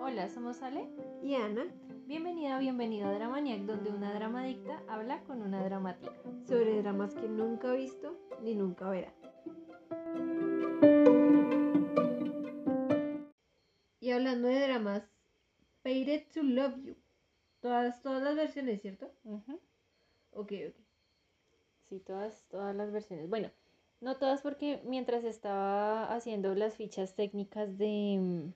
Hola, somos Ale. Y Ana, Bienvenida bienvenido a Dramaniac, donde una dramadicta habla con una dramática. sobre dramas que nunca ha visto ni nunca verá. Y hablando de dramas, Paid to Love You. Todas, todas las versiones, ¿cierto? Ok, ok. Sí, todas, todas las versiones. Bueno, no todas porque mientras estaba haciendo las fichas técnicas de, mm,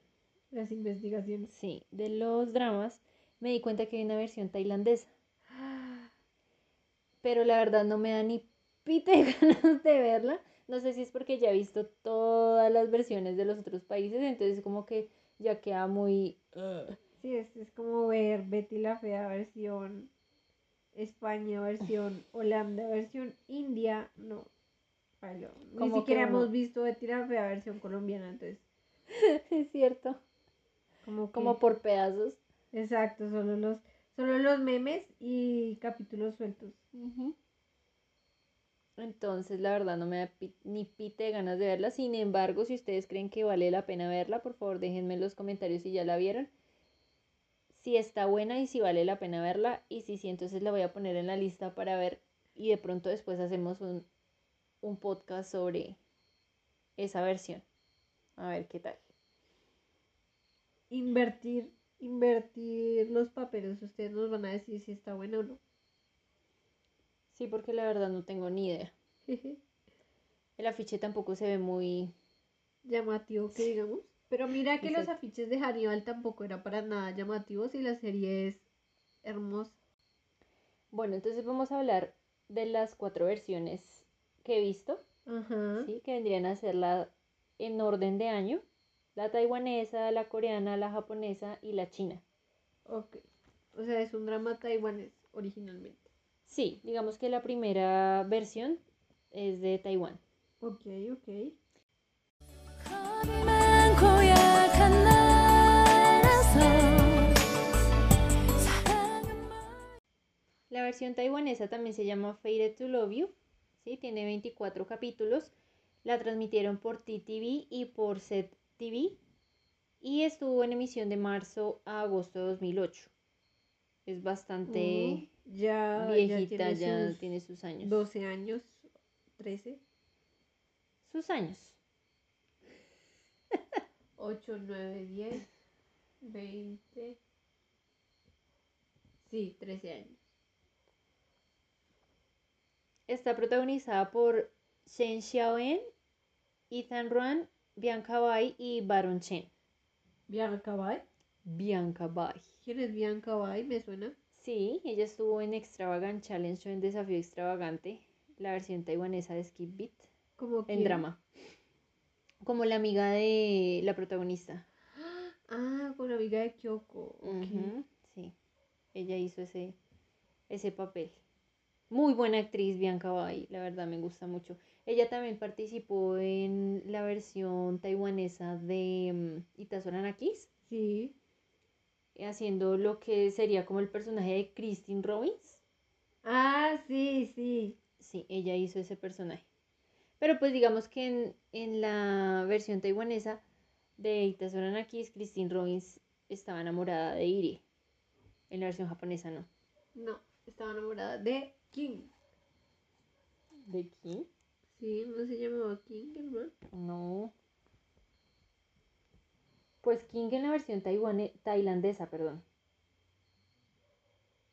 Las investigaciones. sí, de los dramas, me di cuenta que hay una versión tailandesa. Pero la verdad no me da ni pite ganas de verla. No sé si es porque ya he visto todas las versiones de los otros países, entonces como que ya queda muy... Sí, es, es como ver Betty la Fea versión España, versión Holanda, versión India. No, fallo. Ni siquiera hemos visto Betty la Fea versión colombiana, entonces. Es cierto. Como, Como por pedazos. Exacto, solo los, solo los memes y capítulos sueltos. Entonces, la verdad, no me da pi- ni pite de ganas de verla. Sin embargo, si ustedes creen que vale la pena verla, por favor, déjenme en los comentarios si ya la vieron. Si está buena y si vale la pena verla. Y si sí, entonces la voy a poner en la lista para ver. Y de pronto después hacemos un, un podcast sobre esa versión. A ver qué tal. Invertir, invertir los papeles. Ustedes nos van a decir si está bueno o no. Sí, porque la verdad no tengo ni idea. El afiche tampoco se ve muy... Llamativo que digamos. Pero mira que los afiches de Hannibal tampoco era para nada llamativos y la serie es hermosa. Bueno, entonces vamos a hablar de las cuatro versiones que he visto. Ajá. ¿sí? que vendrían a ser la en orden de año, la taiwanesa, la coreana, la japonesa y la china. Ok. O sea, es un drama taiwanés originalmente. Sí, digamos que la primera versión es de Taiwán. Ok, ok. La versión taiwanesa también se llama Faded to Love You, ¿sí? tiene 24 capítulos, la transmitieron por TTV y por Set TV y estuvo en emisión de marzo a agosto de 2008. Es bastante Oh, ya, viejita, ya ya sus tiene sus años. 12 años, 13, Sus años. 8, 9, 10, 20. Sí, 13 años. Está protagonizada por Shen Xiaoen, Ethan Ruan, Bianca Bai y Baron Chen. Bianca Bai. Bianca Bai. ¿Quién es Bianca Bai? Me suena. Sí, ella estuvo en Extravagant Challenge o en Desafío Extravagante, la versión taiwanesa de Skip Beat, Como en drama. Como la amiga de la protagonista. Ah, con la amiga de Kyoko. ok. Ujú, Sí, ella hizo ese, ese papel. Muy buena actriz, Bianca Bai, la verdad me gusta mucho. Ella también participó en la versión taiwanesa de mm, Itazuran Kiss, Sí. haciendo lo que sería como el personaje de Christine Robbins. Ah, sí, sí. Sí, ella hizo ese personaje. Pero pues digamos que en, en la versión taiwanesa de Itazuran Kiss, Christine Robbins estaba enamorada de Irie. En la versión japonesa no. No, estaba enamorada de King. ¿De quién? Sí, no se llamaba King, el man. No. Pues King en la versión tailandesa, perdón.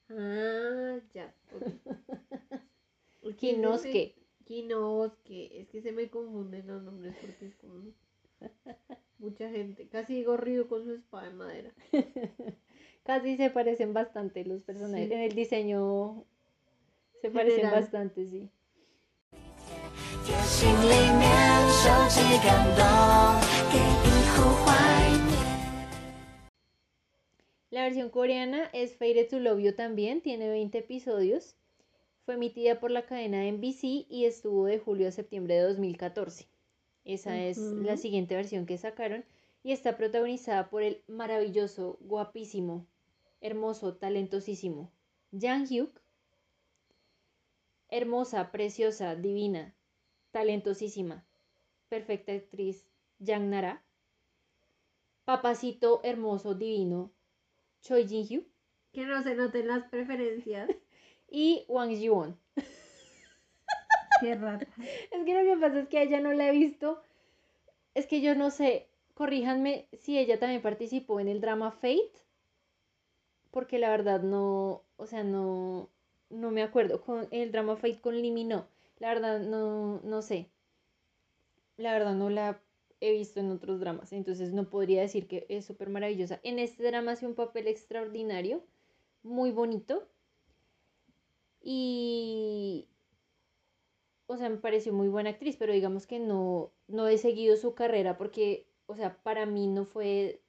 Ah, ya. ok. Kinosuke. Kinosuke. Es que se me confunden los nombres porque es como mucha gente. Casi digo Ryu con su espada de madera. Casi se parecen bastante los personajes. Sí. En el diseño se parecen bastante, sí. La versión coreana es Faded to Love You también, tiene 20 episodios. Fue emitida por la cadena NBC y estuvo de julio a septiembre de 2014. Esa uh -huh. es la siguiente versión que sacaron y está protagonizada por el maravilloso, guapísimo, hermoso, talentosísimo Jang Hyuk hermosa, preciosa, divina talentosísima, perfecta actriz, Yang Nara. Papacito hermoso, divino, Choi Jin-hyo. Que no se noten las preferencias. Y Wang Ji-won. Qué rata. Es que lo que pasa es que a ella no la he visto. Es que yo no sé, corríjanme si ella también participó en el drama Fate. Porque la verdad no, o sea, no, no me acuerdo. Con el drama Fate con Limi no. La verdad no, no sé. La verdad no la he visto en otros dramas. Entonces no podría decir que es súper maravillosa. En este drama hace un papel extraordinario. Muy bonito. Y, o sea, me pareció muy buena actriz, pero digamos que no, no he seguido su carrera porque, o sea, para mí no fue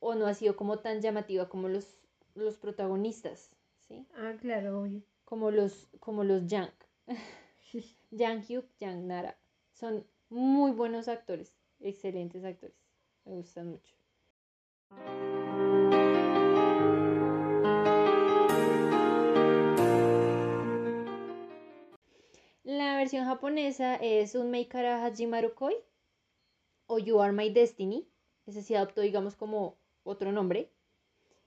o no ha sido como tan llamativa como los, los protagonistas, ¿sí? Ah, claro, obvio. Como los, como los Yang. Yang Hyuk, Yang Nara. Son muy buenos actores, excelentes actores. Me gustan mucho. La versión japonesa es un Meikara Hajimaru Koi o You Are My Destiny. Ese sí adoptó, digamos, como otro nombre.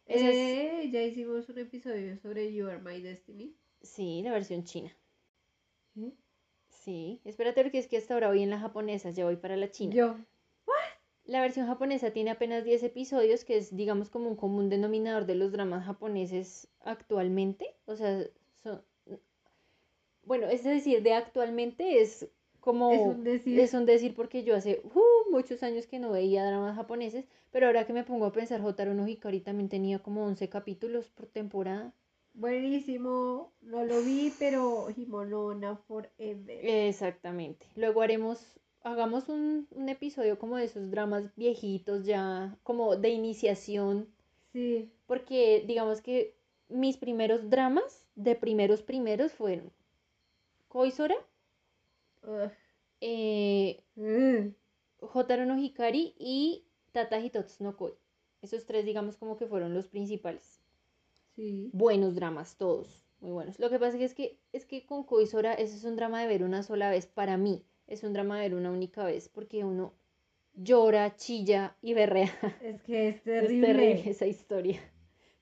Es, Eh, ya hicimos un episodio sobre You Are My Destiny. sí, la versión china. ¿Eh? Sí, espérate porque es que hasta ahora voy en la japonesa, ya voy para la china. Yo. La versión japonesa tiene apenas 10 episodios, que es, digamos, como un común denominador de los dramas japoneses actualmente. O sea, son... Bueno, es decir, de actualmente es como... Es un decir. Es un decir porque yo hace uh, muchos años que no veía dramas japoneses, pero ahora que me pongo a pensar, Jotaro no Hikari también tenía como 11 capítulos por temporada. Buenísimo. No lo vi, pero Himonona Forever. Exactamente. Luego haremos, hagamos un, un episodio como de esos dramas viejitos ya, como de iniciación Sí. porque digamos que mis primeros dramas de primeros primeros fueron Koisora. Eh, Mm. Hotaro no Hikari y Tata Hitotsu no Koi. Esos tres digamos como que fueron los principales. Sí. Buenos dramas, todos, muy buenos. Lo que pasa es que es que con Koisora ese es un drama de ver una sola vez para mí. Es un drama de ver una única vez porque uno llora, chilla y berrea. Es que es Es terrible. terrible esa historia.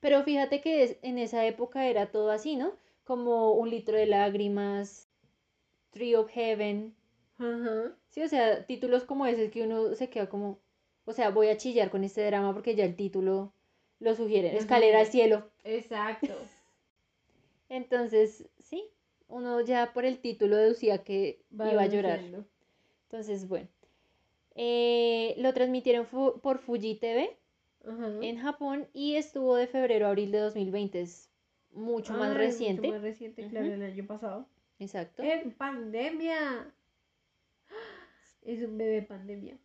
Pero fíjate que es- en esa época era todo así, ¿no? Como un litro de lágrimas, Tree of Heaven. Ajá. Sí, o sea, títulos como ese que uno se queda como, o sea, voy a chillar con este drama porque ya el título lo sugiere. Escalera al cielo. Exacto. Entonces, sí, uno ya por el título deducía que Va iba a llorar. Entonces, bueno. Eh, lo transmitieron fu- por Fuji TV. En Japón y estuvo de febrero a abril de 2020. Es mucho más Ay, reciente. Mucho más reciente, claro, el año pasado. Exacto. En pandemia. Es un bebé pandemia.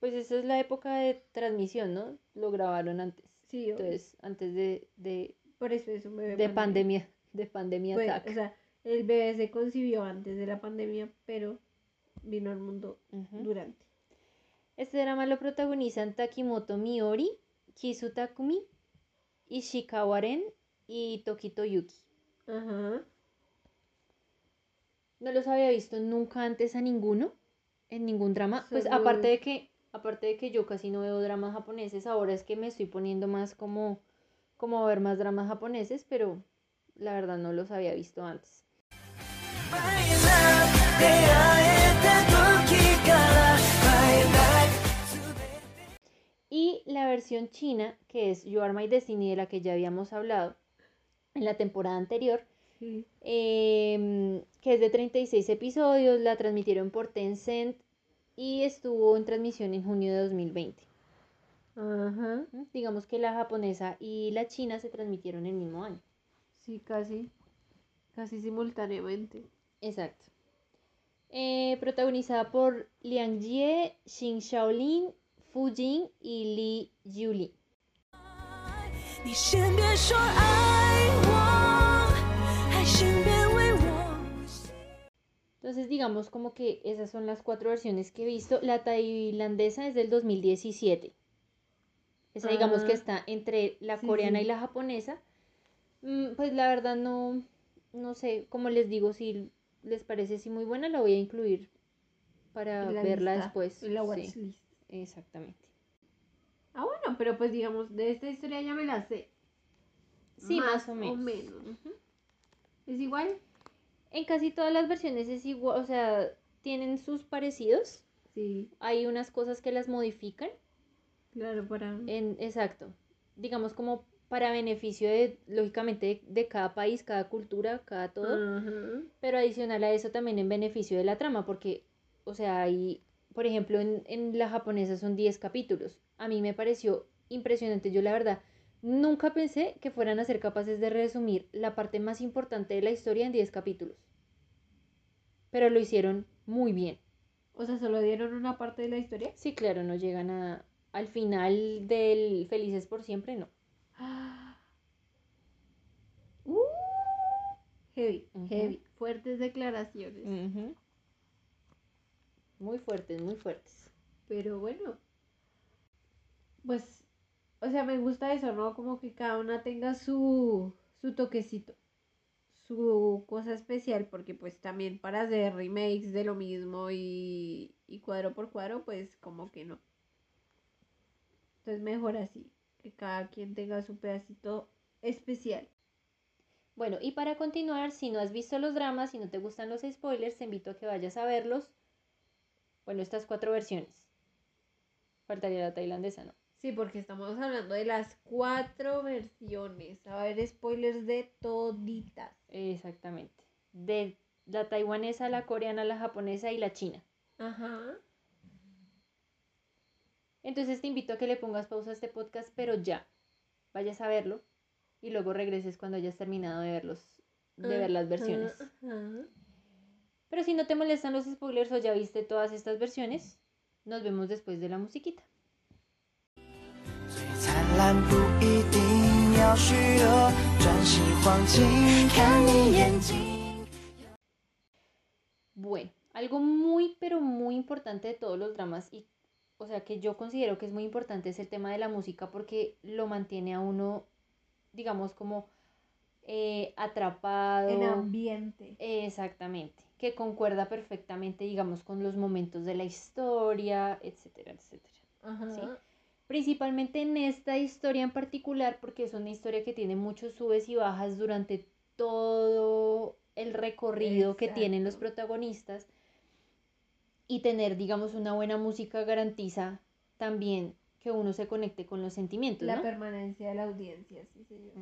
Pues esa es la época de transmisión, ¿no? Lo grabaron antes. Sí, obvio. Entonces, antes de, de, por eso es un bebé de pandemia, de pandemia Pues, o sea, el bebé se concibió antes de la pandemia, pero vino al mundo durante. Este drama lo protagonizan Takimoto Miori, Kisu Takumi, Ishikawa Ren y Tokito Yuki. Ajá no los había visto nunca antes a ninguno, en ningún drama. Pues aparte de que, aparte de que yo casi no veo dramas japoneses, ahora es que me estoy poniendo más como, como ver más dramas japoneses, pero la verdad no los había visto antes. Y la versión china, que es You Are My Destiny, de la que ya habíamos hablado en la temporada anterior, Em, que es de 36 episodios, la transmitieron por Tencent y estuvo en transmisión en junio de 2020. Ajá. Digamos que la japonesa y la china se transmitieron el mismo año. Sí, casi. Casi simultáneamente. Exacto. Eh, protagonizada por Liang Jie, Xin Shaolin, Fu Jin y Li Yuli. Entonces digamos como que esas son las cuatro versiones que he visto. La tailandesa es del 2017. Esa digamos que Ah. está entre la Sí, coreana sí. y la japonesa. Mm, Pues la verdad no, no sé, como les digo, si les parece sí muy buena, la voy a incluir para La verla lista, después. La Sí, exactamente. Ah, bueno, pero pues digamos, de esta historia ya me la sé. Sí, más, o menos. menos. Ujú. ¿Es igual? En casi todas las versiones es igual, o sea, tienen sus parecidos. Sí, Hay unas cosas que las modifican. claro, para... En, exacto. Digamos como para beneficio de, lógicamente, de, de cada país, cada cultura, cada todo. Pero adicional a eso también en beneficio de la trama, porque, o sea, hay, por ejemplo, en, en la japonesa son 10 capítulos. A mí me pareció impresionante. Yo la verdad nunca pensé que fueran a ser capaces de resumir la parte más importante de la historia en 10 capítulos. Pero lo hicieron muy bien. O sea, solo dieron una parte de la historia. Sí, claro, no llegan a, al final del Felices por siempre, no. Uh, heavy, heavy. Fuertes declaraciones. Muy fuertes, muy fuertes. Pero bueno. Pues, o sea, me gusta eso, ¿no? Como que cada una tenga su, su toquecito. Su cosa especial, porque pues también para hacer remakes de lo mismo y, y cuadro por cuadro, pues como que no. Entonces mejor así, que cada quien tenga su pedacito especial. Bueno, y para continuar, si no has visto los dramas, si no te gustan los spoilers, te invito a que vayas a verlos. Bueno, estas cuatro versiones. Faltaría la tailandesa, ¿no? Sí, porque estamos hablando de las cuatro versiones. A ver, spoilers de toditas. Exactamente. De la taiwanesa, la coreana, la japonesa y la china. Ajá. Entonces te invito a que le pongas pausa a este podcast, pero ya. Vayas a verlo y luego regreses cuando hayas terminado de verlos, de ver las versiones. Ajá. Pero si no te molestan los spoilers o ya viste todas estas versiones, nos vemos después de la musiquita. 最灿烂不一定要虚的，转世黄金，看你眼睛。 Bueno, algo muy, pero muy importante de todos los dramas y, o sea, que yo considero que es muy importante es el tema de la música porque lo mantiene a uno, digamos, como eh, atrapado. En ambiente. Exactamente, que concuerda perfectamente, digamos, con los momentos de la historia, etcétera, etcétera. Ajá. Sí. Principalmente en esta historia en particular, porque es una historia que tiene muchos subes y bajas durante todo el recorrido que tienen los protagonistas. Y tener, digamos, una buena música garantiza también que uno se conecte con los sentimientos, La ¿no? permanencia de la audiencia, sí, señor.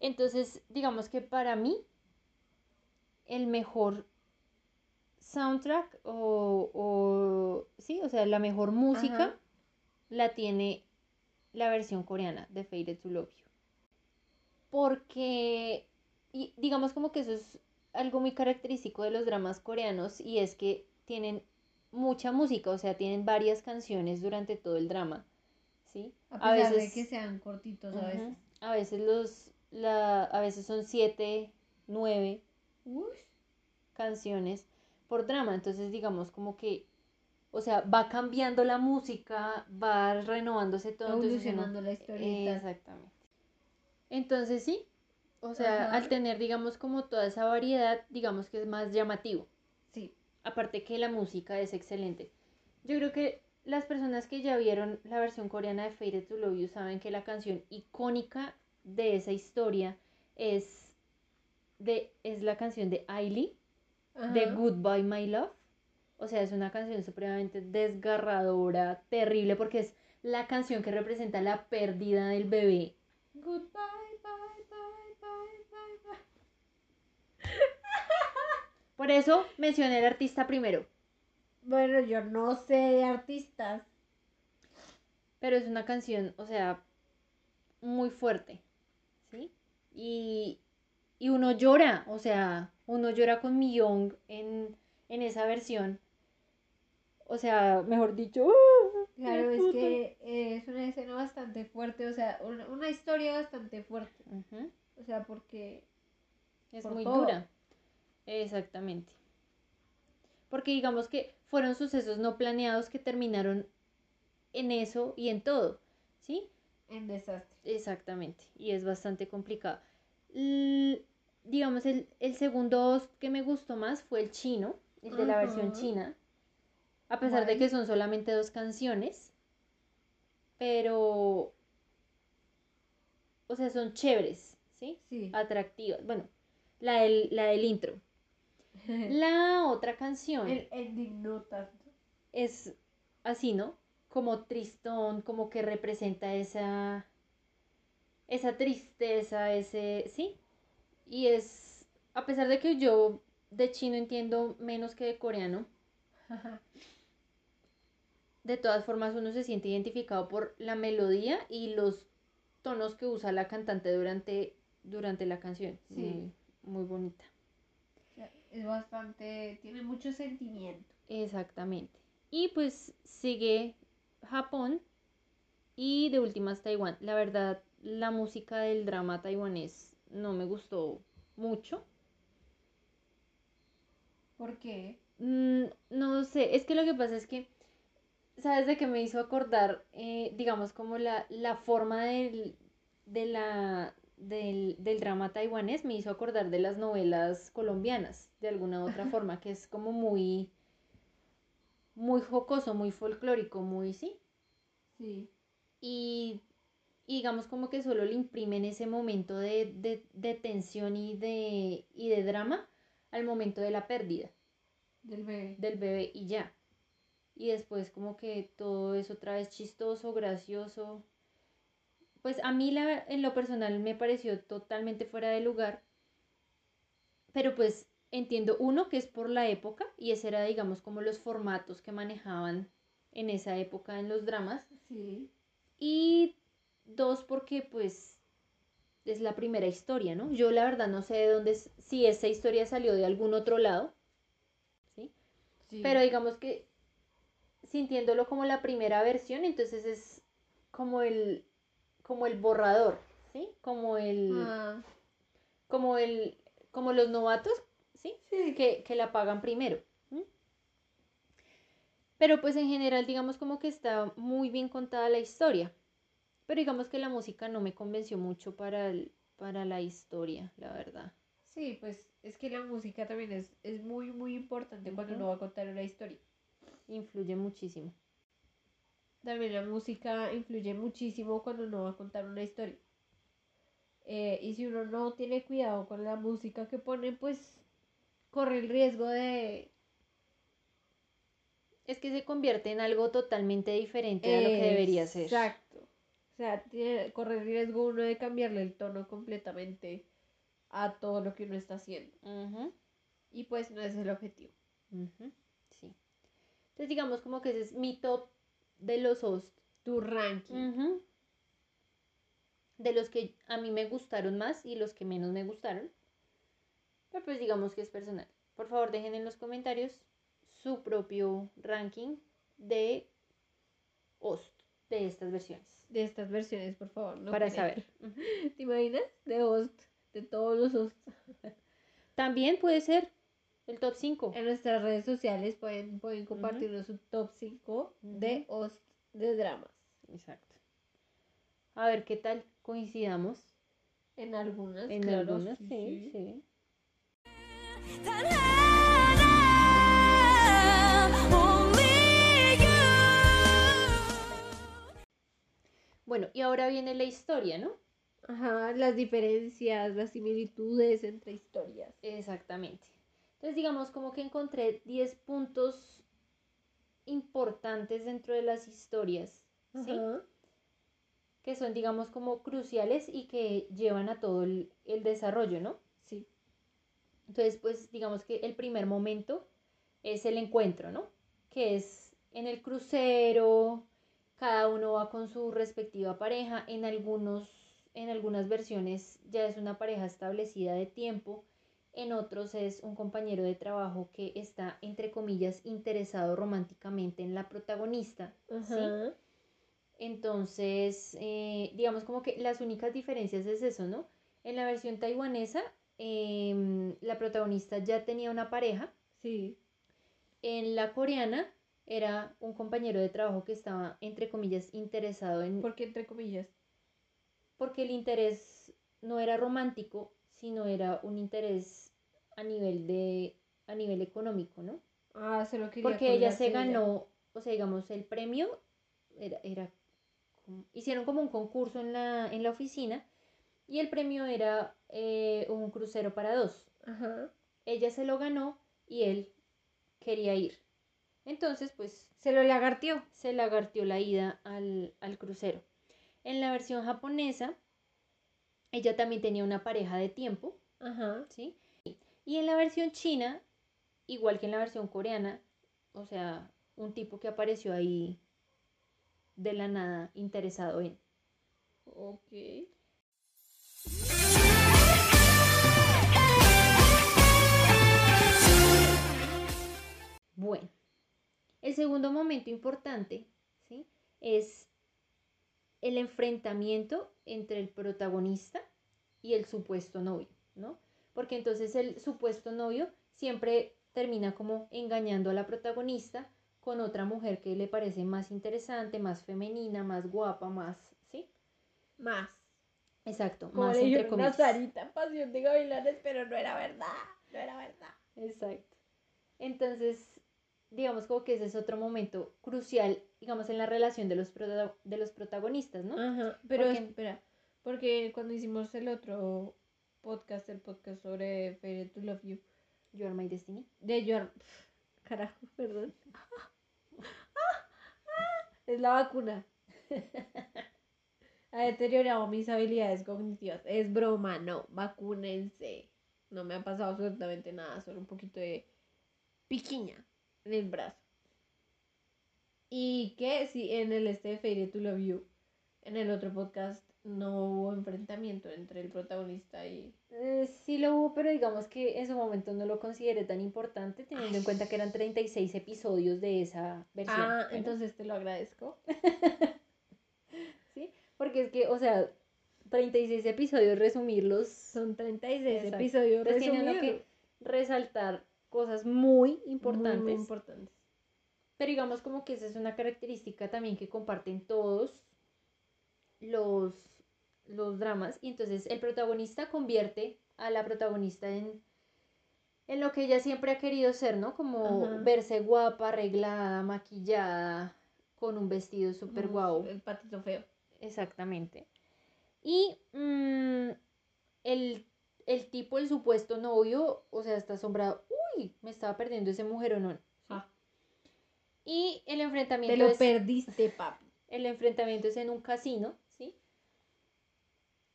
Entonces, digamos que para mí, el mejor soundtrack o, o- sí, o sea, la mejor música Ajá. la tiene la versión coreana de Faded to Love You. Porque, y digamos como que eso es algo muy característico de los dramas coreanos y es que tienen mucha música, o sea, tienen varias canciones durante todo el drama, ¿sí? A pesar de que sean cortitos a veces. A veces los, la, a veces son siete, nueve canciones por drama. Entonces, digamos como que, o sea, va cambiando la música, va renovándose todo. Evolucionando la historieta. Exactamente. Entonces, sí. O sea, Ajá. al tener, digamos, como toda esa variedad, digamos que es más llamativo. Sí. Aparte que la música es excelente. Yo creo que las personas que ya vieron la versión coreana de Faded to Love You saben que la canción icónica de esa historia es, de, es la canción de De. Goodbye My Love. O sea, es una canción supremamente desgarradora, terrible, porque es la canción que representa la pérdida del bebé. Goodbye, bye, bye, bye, bye, bye. Por eso mencioné al artista primero. Bueno, yo no sé de artistas. Pero es una canción, o sea, muy fuerte, ¿sí? Y, y uno llora, o sea, uno llora con Young en, en esa versión. O sea, mejor dicho, ¡ah! Claro, ¡Qué es que eh, es una escena bastante fuerte, o sea, una, una historia bastante fuerte. O sea, porque Es Por muy todo. dura. Exactamente. Porque digamos que fueron sucesos no planeados que terminaron en eso y en todo, ¿sí? en desastre. Exactamente, y es bastante complicado. L- digamos, el, el segundo host que me gustó más fue el chino, el de la versión china. A pesar de que son solamente dos canciones. Pero. O sea, son chéveres, ¿sí? Sí. Atractivas. Bueno, la del, la del intro. La otra canción El ending no tanto. es así, ¿no? Como tristón, como que representa esa. Esa tristeza, ese. ¿Sí? Y es. A pesar de que yo de chino entiendo menos que de coreano, de todas formas uno se siente identificado por la melodía y los tonos que usa la cantante durante, durante la canción. Sí. Muy, muy bonita. Es bastante, tiene mucho sentimiento. Exactamente. Y pues sigue Japón y de últimas Taiwán. La verdad, la música del drama taiwanés no me gustó mucho. ¿Por qué? Mm, no sé, es que lo que pasa es que, ¿sabes de qué me hizo acordar? Eh, digamos, como la, la forma del, de la, del, del drama taiwanés me hizo acordar de las novelas colombianas, de alguna u otra forma, que es como muy, muy jocoso, muy folclórico, muy, sí. Sí. Y, y digamos como que solo le imprimen ese momento de, de, de tensión y de, y de drama al momento de la pérdida Del bebé. del bebé y ya. Y después como que todo es otra vez chistoso, gracioso. Pues a mí la, en lo personal me pareció totalmente fuera de lugar. Pero pues entiendo uno que es por la época y ese era digamos como los formatos que manejaban en esa época en los dramas. Sí. Y dos porque pues es la primera historia, ¿no? Yo la verdad no sé de dónde, es- si esa historia salió de algún otro lado, ¿sí? sí. Pero digamos que sintiéndolo como la primera versión, entonces es como el como el borrador, ¿sí? Como el Ah, como el como los novatos, ¿sí? sí. Que, que la pagan primero. Pero pues en general digamos como que está muy bien contada la historia. Pero digamos que la música no me convenció mucho para el- para la historia, la verdad. Sí, pues es que la música también es, es muy, muy importante cuando uno va a contar una historia. Influye muchísimo. También la música influye muchísimo cuando uno va a contar una historia. Eh, y si uno no tiene cuidado con la música que pone, pues corre el riesgo de... Es que se convierte en algo totalmente diferente a lo que debería ser. Exacto. O sea, tiene, corre el riesgo uno de cambiarle el tono completamente a todo lo que uno está haciendo. Y pues no es el objetivo. Sí. Entonces digamos como que ese es mi top de los hosts. Tu ranking. De los que a mí me gustaron más y los que menos me gustaron. Pero pues digamos que es personal. Por favor dejen en los comentarios su propio ranking de host de estas versiones. De estas versiones, por favor. no para saber. ¿Te imaginas? De host. De todos los hosts. También puede ser el top 5. En nuestras redes sociales pueden, pueden compartirnos su top 5 de host de dramas. Exacto. A ver qué tal coincidamos. En algunas, En claro, algunas, sí, sí, sí. Bueno, y ahora viene la historia, ¿no? Ajá, las diferencias, las similitudes entre historias. Exactamente. Entonces, digamos, como que encontré 10 puntos importantes dentro de las historias, ¿sí? Ajá. Que son, digamos, como cruciales y que llevan a todo el, el desarrollo, ¿no? Sí. Entonces, pues, digamos que el primer momento es el encuentro, ¿no? Que es en el crucero, cada uno va con su respectiva pareja, en algunos, en algunas versiones ya es una pareja establecida de tiempo, en otros es un compañero de trabajo que está, entre comillas, interesado románticamente en la protagonista, ¿sí? Entonces, eh, digamos como que las únicas diferencias es eso, ¿no? En la versión taiwanesa, em, la protagonista ya tenía una pareja. Sí. En la coreana era un compañero de trabajo que estaba, entre comillas, interesado en... Porque entre comillas. Porque el interés no era romántico, sino era un interés a nivel de a nivel económico, ¿no? Ah, solo quería Porque ella se ella. ganó, o sea, digamos, el premio era, era como- hicieron como un concurso en la, en la oficina y el premio era eh, un crucero para dos. Ajá. Ella se lo ganó y él quería ir. Entonces, pues Se lo lagartió. se lagartió la ida al, al crucero. En la versión japonesa, ella también tenía una pareja de tiempo, Ajá. ¿sí? Y en la versión china, igual que en la versión coreana, o sea, un tipo que apareció ahí de la nada interesado en. Ok. Bueno, el segundo momento importante, ¿sí? Es el enfrentamiento entre el protagonista y el supuesto novio, ¿no? Porque entonces el supuesto novio siempre termina como engañando a la protagonista con otra mujer que le parece más interesante, más femenina, más guapa, más, ¿sí? Más. Exacto, Como más le entre una. Sarita, pasión de gavilanes, pero no era verdad. No era verdad. Exacto. Entonces, digamos como que ese es otro momento crucial, digamos, en la relación de los, prota- de los protagonistas, ¿no? Ajá. Pero Porque- espera. Porque cuando hicimos el otro podcast, el podcast sobre Fairy to Love You, You are my destiny. de Your. Carajo, perdón. Es la vacuna. Ha deteriorado mis habilidades cognitivas. Es broma, no. Vacúnense. No me ha pasado absolutamente nada, solo un poquito de piquiña en el brazo. Y que si en el este de Fairy to Love You, en el otro podcast, no hubo enfrentamiento entre el protagonista y. Eh, sí lo hubo, pero digamos que en su momento no lo consideré tan importante, teniendo en cuenta que eran 36 episodios de esa versión. Ah, Bueno, entonces te lo agradezco. ¿sí? Porque es que, o sea, 36 episodios, resumirlos, Son 36 Exacto. episodios resumidos. que resaltar cosas muy importantes. muy importantes. Pero digamos como que esa es una característica también que comparten todos los, los dramas. Y entonces el protagonista convierte a la protagonista en, en lo que ella siempre ha querido ser, ¿no? Como Ajá. verse guapa, arreglada, maquillada, con un vestido súper guau. El patito feo. Exactamente. Y mm, el, el tipo, el supuesto novio, o sea, está asombrado. Uy, me estaba perdiendo ese mujeronón. Ah, Y el te enfrentamiento lo es, perdiste, papi. el enfrentamiento es en un casino, ¿sí?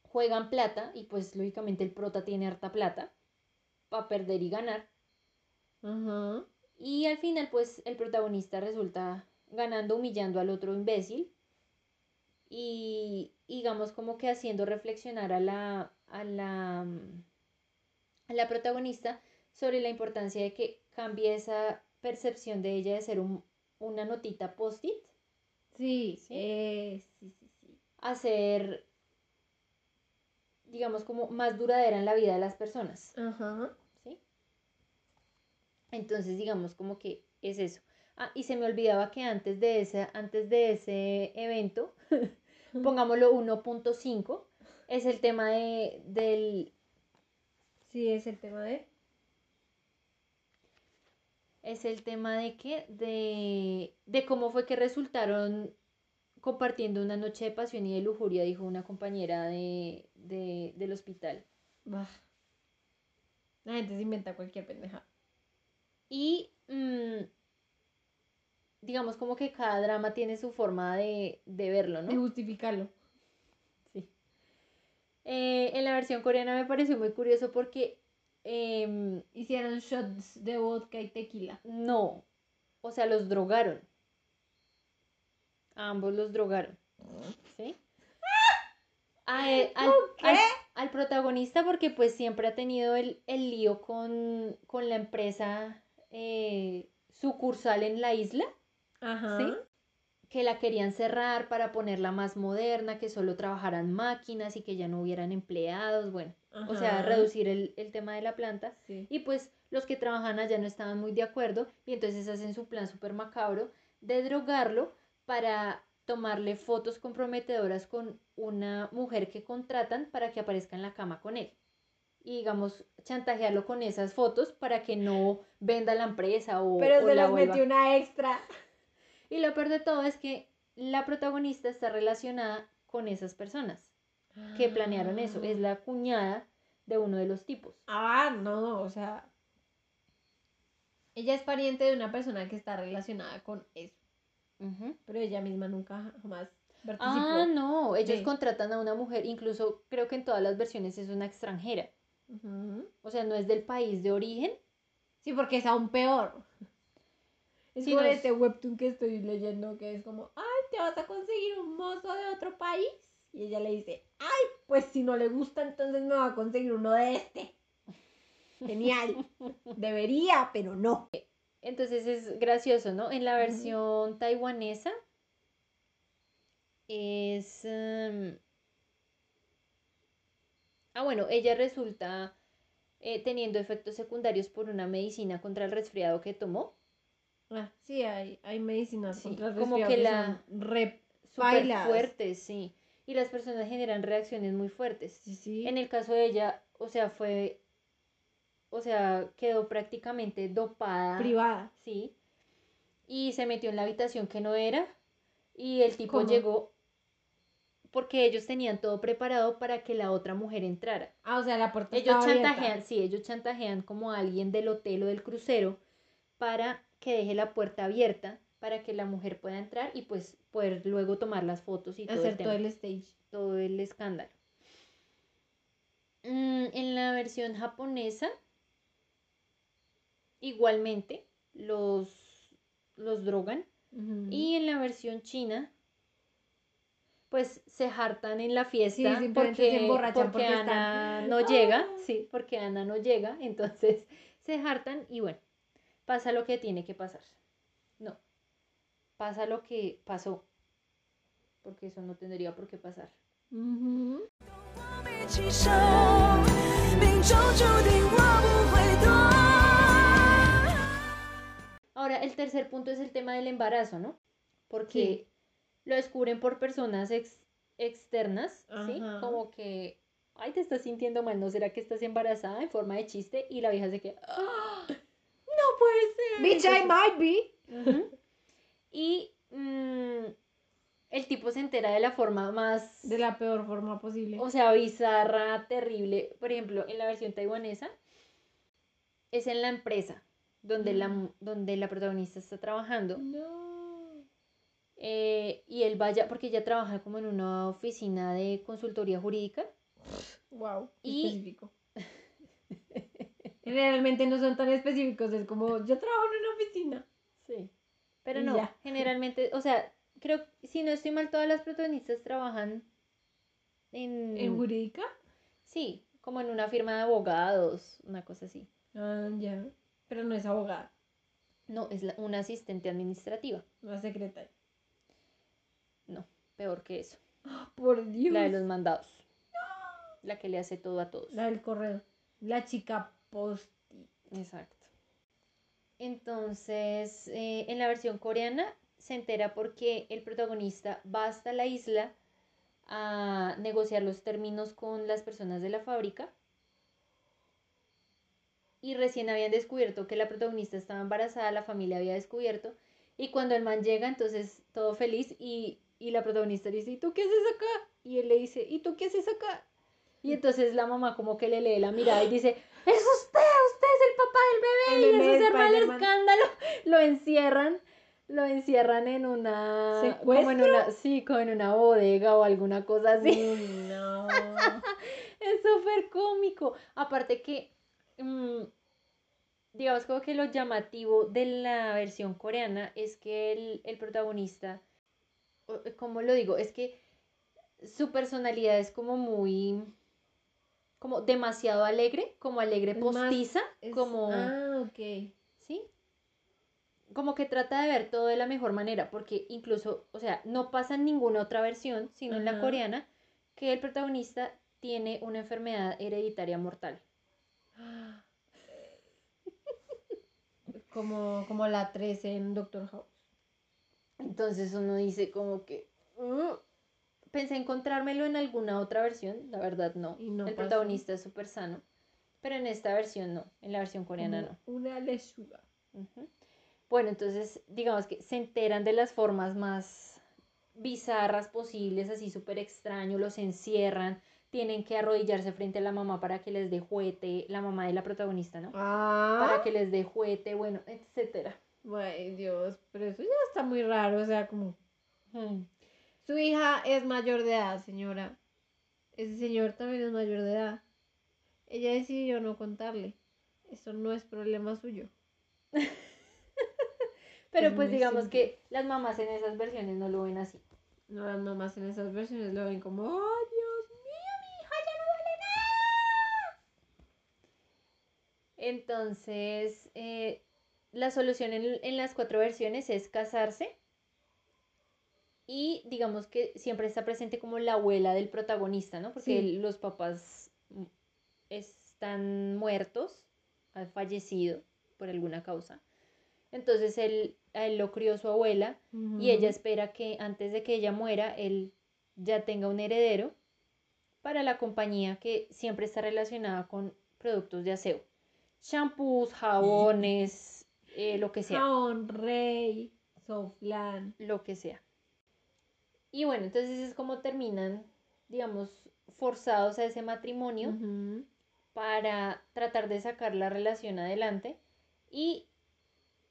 Juegan plata y pues lógicamente el prota tiene harta plata para perder y ganar. Y al final pues el protagonista resulta ganando, humillando al otro imbécil y digamos como que haciendo reflexionar a la, a la, mm, a la protagonista sobre la importancia de que cambie esa percepción de ella de ser un- una notita post-it Sí, ¿Sí? eh, sí, sí, sí. a ser, digamos, como más duradera en la vida de las personas, Ajá. ¿sí? Entonces, digamos, como que es eso. Ah, y se me olvidaba que antes de ese, antes de ese evento, pongámoslo 1.5, es el tema de, del, Sí, es el tema de. Es el tema de que, de, de cómo fue que resultaron compartiendo una noche de pasión y de lujuria, dijo una compañera de, de- del hospital. Bah. La gente se inventa cualquier pendeja. Y mm, digamos como que cada drama tiene su forma de, de verlo, De ¿no? justificarlo. Sí. Eh, en la versión coreana me pareció muy curioso porque em, Hicieron shots de vodka y tequila. no, o sea, los drogaron. A ambos los drogaron. ¿Sí? A él- al, al- al protagonista porque pues siempre ha tenido el, el lío con, con la empresa eh, sucursal en la isla. Ajá. ¿Sí? que la querían cerrar para ponerla más moderna, que solo trabajaran máquinas y que ya no hubieran empleados, bueno, o sea, reducir el, el tema de la planta. Sí. Y pues los que trabajan allá no estaban muy de acuerdo y entonces hacen su plan súper macabro de drogarlo para tomarle fotos comprometedoras con una mujer que contratan para que aparezca en la cama con él. y digamos chantajearlo con esas fotos para que no venda la empresa o, Pero o se la las metió una extra. Y lo peor de todo es que la protagonista está relacionada con esas personas que planearon eso. Es la cuñada de uno de los tipos. Ah, no, o sea. Ella es pariente de una persona que está relacionada con eso. Pero ella misma nunca jamás participó. Ah, no, ellos de- contratan a una mujer, incluso creo que en todas las versiones es una extranjera. O sea, no es del país de origen. Sí, porque es aún peor. Es Sí, por no es- este webtoon que estoy leyendo que es como, ay, te vas a conseguir un mozo de otro país. Y ella le dice, ay, pues si no le gusta, entonces me va a conseguir uno de este. Genial. Debería, pero no. Entonces es gracioso, ¿no? En la versión taiwanesa es... em, Ah, bueno, ella resulta eh, teniendo efectos secundarios por una medicina contra el resfriado que tomó. Ah, sí, hay, hay medicinas Sí, contra el como resfriado que que la- son re fuertes, sí. Y las personas generan reacciones muy fuertes. Sí, sí. En el caso de ella, o sea, fue... O sea, quedó prácticamente dopada. privada. Sí. Y se metió en la habitación que no era. Y el tipo ¿Cómo? llegó porque ellos tenían todo preparado para que la otra mujer entrara. Ah, o sea, la puerta Ellos estaba abierta. chantajean, sí, ellos chantajean como a alguien del hotel o del crucero para que deje la puerta abierta para que la mujer pueda entrar y pues poder luego tomar las fotos y todo el tema todo el stage. todo el escándalo. Mm, en la versión japonesa, igualmente los, los drogan. Y en la versión china, pues se hartan en la fiesta simplemente porque, se emborrachan porque porque Ana están- no llega, ¡Ah! sí, porque Ana no llega, entonces se hartan y bueno, pasa lo que tiene que pasar pasa lo que pasó, porque eso no tendría por qué pasar. Ahora, el tercer punto es el tema del embarazo, ¿no? Porque lo descubren por personas ex externas, ¿sí? Como que, ay, te estás sintiendo mal, ¿no será que estás embarazada en forma de chiste? Y la vieja se queda, ¡Ah! ¡No puede ser! Bitch, I might be. Y mm, el tipo se entera de la forma más, De la peor forma posible. o sea, bizarra, terrible. Por ejemplo, en la versión taiwanesa, es en la empresa donde la, mu- donde la protagonista está trabajando. No. eh, y él vaya, porque ella trabaja como en una oficina de consultoría jurídica. Wow. Y- Específico. Realmente no son tan específicos. Es como, yo trabajo en una oficina. Pero no, ya. generalmente, o sea, creo, si no estoy mal, todas las protagonistas trabajan en... ¿En jurídica? Sí, como en una firma de abogados, una cosa así. Ah, ya. Pero no es abogada. No, es la- una asistente administrativa. Una secretaria. No, peor que eso. Por Dios. La de los mandados. La que le hace todo a todos. La del correo. La chica post. Exacto. Entonces, eh, en la versión coreana se entera porque el protagonista va hasta la isla a negociar los términos con las personas de la fábrica. Y recién habían descubierto que la protagonista estaba embarazada, la familia había descubierto. Y cuando el man llega, entonces todo feliz y, y la protagonista dice, ¿y tú qué haces acá? Y él le dice, ¿y tú qué haces acá? Y entonces la mamá como que le lee la mirada y dice, es usted, usted es el bebé. El y bebé eso se arma el escándalo. Lo encierran, lo encierran en una... Como en ¿Secuestro? una, sí, como en una bodega o alguna cosa así. Uy, no. Es súper cómico. Aparte que, mm, digamos como que lo llamativo de la versión coreana es que el, el protagonista, o- ¿cómo lo digo? Es que su personalidad es como muy, como demasiado alegre, como alegre postiza, Es- como, Ah, ok. ¿sí? Como que trata de ver todo de la mejor manera, porque incluso, o sea, no pasa en ninguna otra versión, sino en la coreana, que el protagonista tiene una enfermedad hereditaria mortal. Como, como la 13 en Doctor House. Entonces uno dice como que... "Uh". Pensé encontrármelo en alguna otra versión, la verdad no. Y no el pasó. protagonista es súper sano. Pero en esta versión no, en la versión coreana no. Una lechuga. Ujú. Bueno, entonces digamos que se enteran de las formas más bizarras posibles, así súper extraño, los encierran, tienen que arrodillarse frente a la mamá para que les dé juguete, la mamá de la protagonista, ¿no? Ah. Para que les dé juguete, bueno, etcétera. Ay, Dios, pero eso ya está muy raro, o sea, como... Mm. Su hija es mayor de edad, señora. Ese señor también es mayor de edad. Ella decidió no contarle. Eso no es problema suyo. Pero Es pues digamos simple. que las mamás en esas versiones no lo ven así. No, las mamás en esas versiones lo ven como, ¡ay, Dios mío, mi hija ya no vale nada! Entonces, eh, la solución en, en las cuatro versiones es casarse. Y digamos que siempre está presente como la abuela del protagonista, ¿no? Porque Sí. los papás están muertos, han fallecido por alguna causa. Entonces él, él lo crió su abuela y ella espera que antes de que ella muera, él ya tenga un heredero para la compañía que siempre está relacionada con productos de aseo. Shampoos, jabones, eh, lo que sea. Jabón, rey, soflán. Lo que sea. Y bueno, entonces es como terminan, digamos, forzados a ese matrimonio para tratar de sacar la relación adelante. Y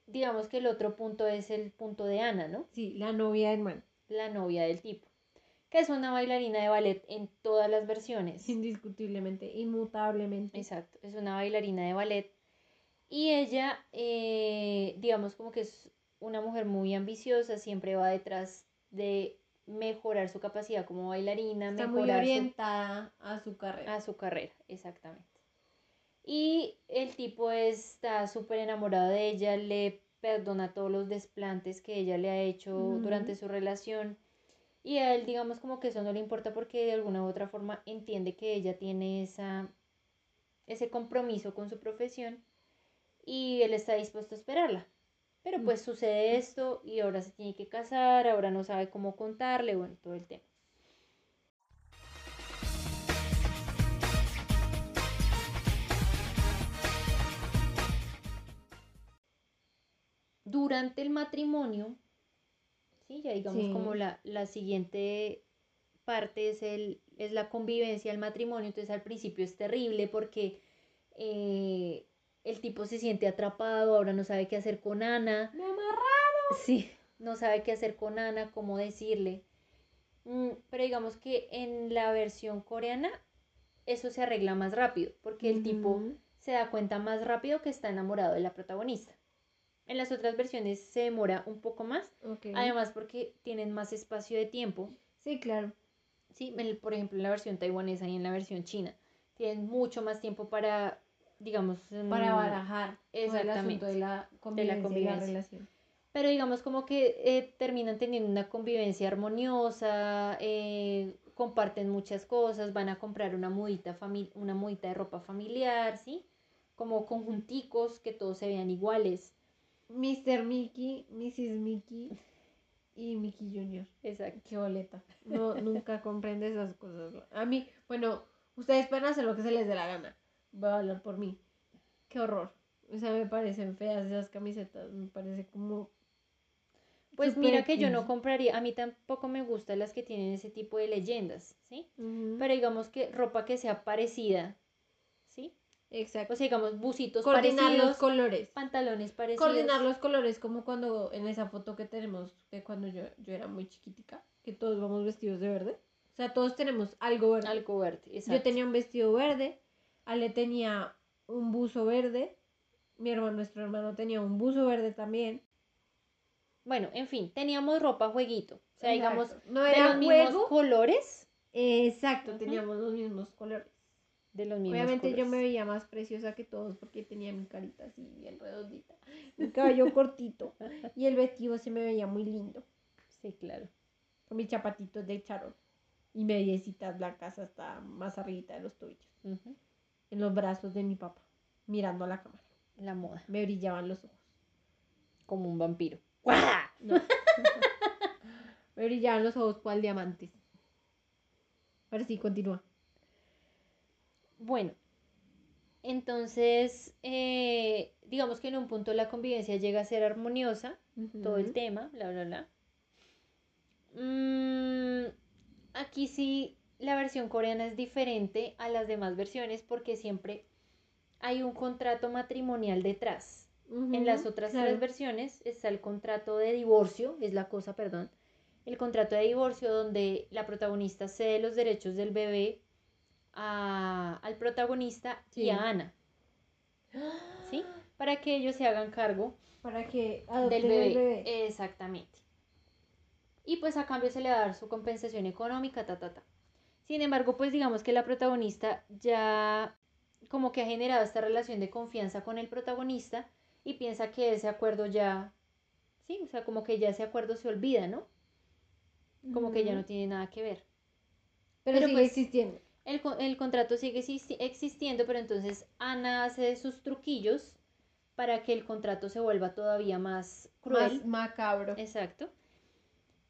digamos que el otro punto es el punto de Ana, ¿no? Sí, la novia del man. la novia del tipo, que es una bailarina de ballet en todas las versiones. Indiscutiblemente, inmutablemente. Exacto, es una bailarina de ballet. Y ella, eh, digamos como que es una mujer muy ambiciosa, siempre va detrás de mejorar su capacidad como bailarina, Está muy mejorar su- orientada a su carrera. a su carrera, exactamente. Y el tipo está súper enamorado de ella, le perdona todos los desplantes que ella le ha hecho durante su relación. Y a él, digamos, como que eso no le importa porque de alguna u otra forma entiende que ella tiene esa, ese compromiso con su profesión y él está dispuesto a esperarla. Pero pues sucede esto y ahora se tiene que casar, ahora no sabe cómo contarle, bueno, todo el tema. Durante el matrimonio, sí, ya digamos Sí. como la, la siguiente parte es, el, es la convivencia, el matrimonio, entonces al principio es terrible porque eh, el tipo se siente atrapado, ahora no sabe qué hacer con Ana. ¡Me amarraron! Sí, no sabe qué hacer con Ana, cómo decirle. Mm, pero digamos que en la versión coreana eso se arregla más rápido, porque el tipo se da cuenta más rápido que está enamorado de la protagonista. En las otras versiones se demora un poco más, Ok. además porque tienen más espacio de tiempo. Sí, claro. Sí, por ejemplo, en la versión taiwanesa y en la versión china, tienen mucho más tiempo para, digamos, Para barajar todo el asunto exactamente, de la convivencia, y la relación. Pero digamos como que eh, terminan teniendo una convivencia armoniosa, eh, comparten muchas cosas, van a comprar una mudita, una mudita de ropa familiar, ¿sí? Como conjunticos que todos se vean iguales. Mr. Mickey, Mrs. Mickey y Mickey Jr. Exacto. Qué boleta. No, nunca comprende esas cosas. A mí, bueno, ustedes pueden hacer lo que se les dé la gana. Voy a hablar por mí. Qué horror. O sea, me parecen feas esas camisetas. Me parece como. Pues mira que yo no compraría, a mí tampoco me gustan las que tienen ese tipo de leyendas, ¿sí? Pero digamos que ropa que sea parecida, ¿sí? Exacto. O sea, digamos, bucitos Coordinar parecidos, los colores. pantalones parecidos. Coordinar los colores, como cuando en esa foto que tenemos de cuando yo, yo era muy chiquitica, que todos vamos vestidos de verde. O sea, todos tenemos algo verde. Algo verde, exacto. Yo tenía un vestido verde, Ale tenía un buzo verde, mi hermano, nuestro hermano tenía un buzo verde también. Bueno, en fin, teníamos ropa jueguito. O sea, digamos, no de los mismos juego. colores. Exacto, teníamos los mismos colores. De los mismos Obviamente yo me veía más preciosa que todos porque tenía mi carita así bien redondita, mi cabello cortito y el vestido se me veía muy lindo, Sí, claro. con mis zapatitos de charol y mediecitas blancas hasta más arribita de los tobillos. En los brazos de mi papá, mirando a la cámara. La moda. Me brillaban los ojos. Como un vampiro. No. me brillaban los ojos cual diamantes. Ahora sí, continúa. Bueno, Entonces, eh, digamos que en un punto la convivencia llega a ser armoniosa, todo el tema, bla, bla, bla. Mm, aquí sí, la versión coreana es diferente a las demás versiones porque siempre hay un contrato matrimonial detrás. En las otras claro. tres versiones está el contrato de divorcio, es la cosa, perdón. El contrato de divorcio donde la protagonista cede los derechos del bebé a- al protagonista y a Ana, ¿sí? Para que ellos se hagan cargo Para que del bebé. el bebé. Exactamente. Y pues a cambio se le va a dar su compensación económica, ta, ta, ta. Sin embargo, pues digamos que la protagonista ya como que ha generado esta relación de confianza con el protagonista y piensa que ese acuerdo ya, sí, o sea, como que ya ese acuerdo se olvida, ¿no? Como que ya no tiene nada que ver. Pero, pero sigue pues- existiendo. El, el contrato sigue existi- existiendo, pero entonces Ana hace sus truquillos para que el contrato se vuelva todavía más cruel. Más macabro. Exacto.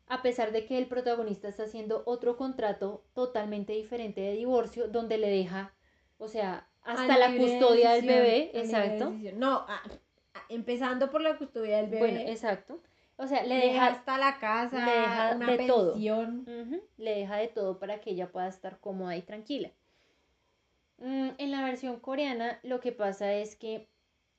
A pesar de que el protagonista está haciendo otro contrato totalmente diferente de divorcio, donde le deja, o sea, hasta la custodia del bebé, exacto. No, a- a- empezando por la custodia del bebé. Bueno, exacto. O sea, le le deja deja, hasta la casa, le deja una de todo. pensión. Ujú, le deja de todo para que ella pueda estar cómoda y tranquila. Mm, en la versión coreana, lo que pasa es que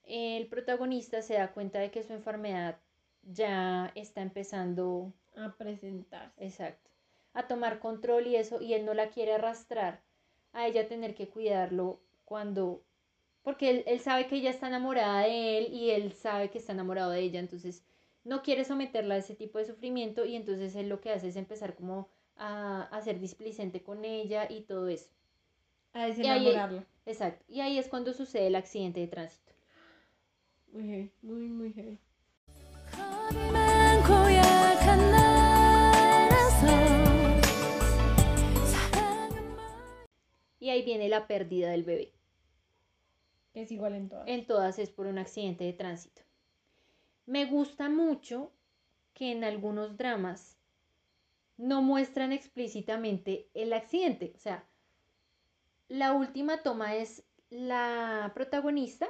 el protagonista se da cuenta de que su enfermedad ya está empezando a presentarse. Exacto. A tomar control y eso, y él no la quiere arrastrar a ella tener que cuidarlo cuando, porque él, él sabe que ella está enamorada de él y él sabe que está enamorado de ella, entonces no quiere someterla a ese tipo de sufrimiento y entonces él lo que hace es empezar como a, a ser displicente con ella y todo eso. A desenamorarlo. Exacto. Y ahí es cuando sucede el accidente de tránsito. Muy heavy, muy, muy heavy. Y ahí viene la pérdida del bebé. Es igual en todas. en todas es por un accidente de tránsito. Me gusta mucho que en algunos dramas no muestran explícitamente el accidente. O sea, la última toma es la protagonista,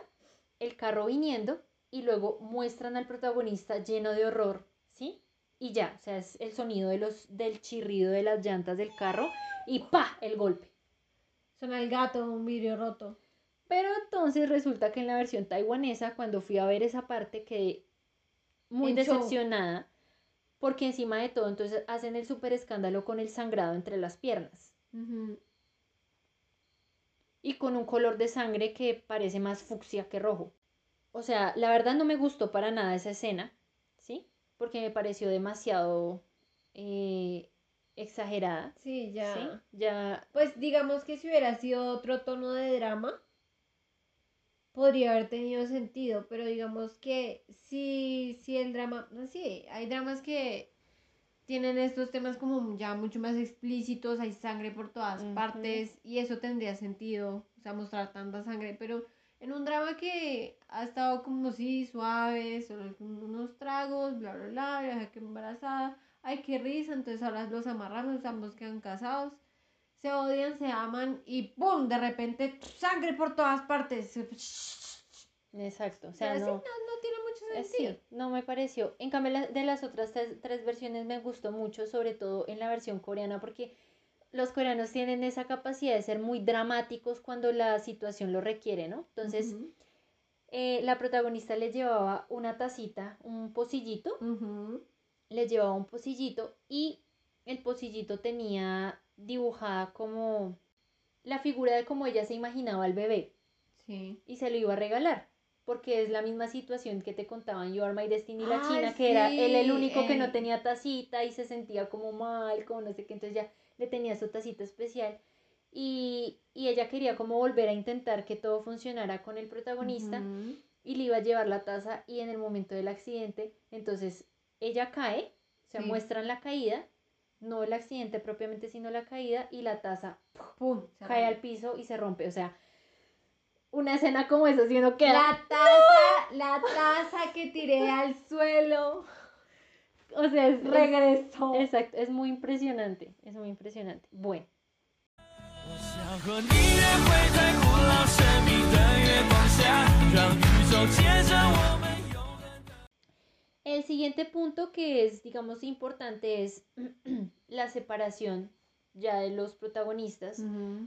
el carro viniendo, y luego muestran al protagonista lleno de horror, ¿sí? Y ya, o sea, es el sonido de los, del chirrido de las llantas del carro y ¡pa! el golpe. Suena el gato, un vidrio roto. Pero entonces resulta que en la versión taiwanesa, cuando fui a ver esa parte, quedé muy En decepcionada, porque encima de todo, entonces hacen el súper escándalo con el sangrado entre las piernas y con un color de sangre que parece más fucsia que rojo. O sea, la verdad no me gustó para nada esa escena, ¿sí? Porque me pareció demasiado eh, exagerada. Sí, ya. ¿sí? Ya, Pues digamos que si hubiera sido otro tono de drama, podría haber tenido sentido, pero digamos que sí, sí el drama, no, sí, hay dramas que tienen estos temas como ya mucho más explícitos, hay sangre por todas partes y eso tendría sentido, o sea, mostrar tanta sangre, pero en un drama que ha estado como así suave, solo unos tragos, bla, bla, bla, bla, que embarazada, ay, qué risa, entonces ahora los amarramos, ambos quedan casados se odian, se aman y ¡pum! De repente sangre por todas partes. exacto. O sea, sí, no... no, tiene mucho Eh, sentido. Sí, no me pareció. En cambio, de las otras tres, tres versiones me gustó mucho, sobre todo en la versión coreana, porque los coreanos tienen esa capacidad de ser muy dramáticos cuando la situación lo requiere, ¿no? Entonces, eh, la protagonista le llevaba una tacita, un pocillito. Le llevaba un pocillito y el pocillito tenía dibujada como la figura de cómo ella se imaginaba al bebé Sí. y se lo iba a regalar. Porque es la misma situación que te contaban You Are My Destiny la Ay, China, que era él el único que no el- tenía tacita y se sentía como mal, como no sé qué, entonces ya le tenía su tacita especial. Y, y ella quería como volver a intentar que todo funcionara con el protagonista y le iba a llevar la taza y en el momento del accidente, entonces ella cae, o sea, Sí. muestran la caída, no el accidente propiamente, sino la caída y la taza ¡Pum! se cae al piso y se rompe, o sea, una escena como esa, si uno queda... La taza, la taza que tiré al suelo. O sea, es, es- Regresó. exacto, es muy impresionante, es muy impresionante. Bueno, El siguiente punto que es, digamos, importante es la separación ya de los protagonistas,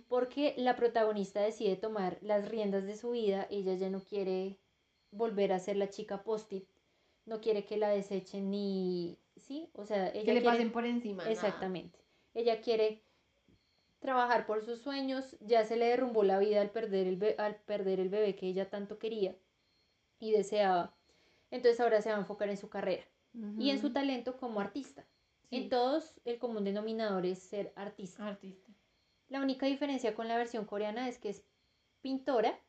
porque la protagonista decide tomar las riendas de su vida, ella ya no quiere volver a ser la chica post-it, no quiere que la desechen ni, ¿sí? O sea, ella Que le quiere- pasen por encima. nada. Exactamente. Ella quiere trabajar por sus sueños, ya se le derrumbó la vida al perder el, be- al perder el bebé que ella tanto quería y deseaba. Entonces ahora se va a enfocar en su carrera y en su talento como artista. Sí. En todos el común denominador es ser artista. Artista. La única diferencia con la versión coreana es que es pintora,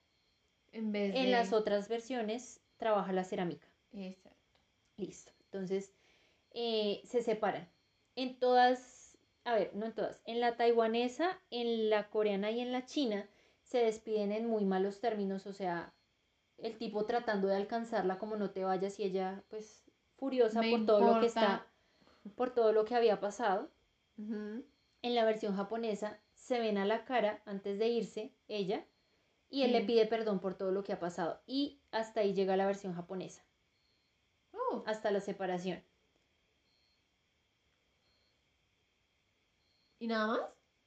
En vez en de... las otras versiones trabaja la cerámica. Exacto. Listo. Entonces, eh, se separan. En todas, a ver, no en todas, en la taiwanesa, en la coreana y en la china se despiden en muy malos términos, o sea, el tipo tratando de alcanzarla como no te vayas y ella pues furiosa Me por todo lo que está, por todo lo que había pasado. En la versión japonesa se ven a la cara antes de irse ella y él le pide perdón por todo lo que ha pasado y hasta ahí llega la versión japonesa, Oh, hasta la separación. ¿Y nada más?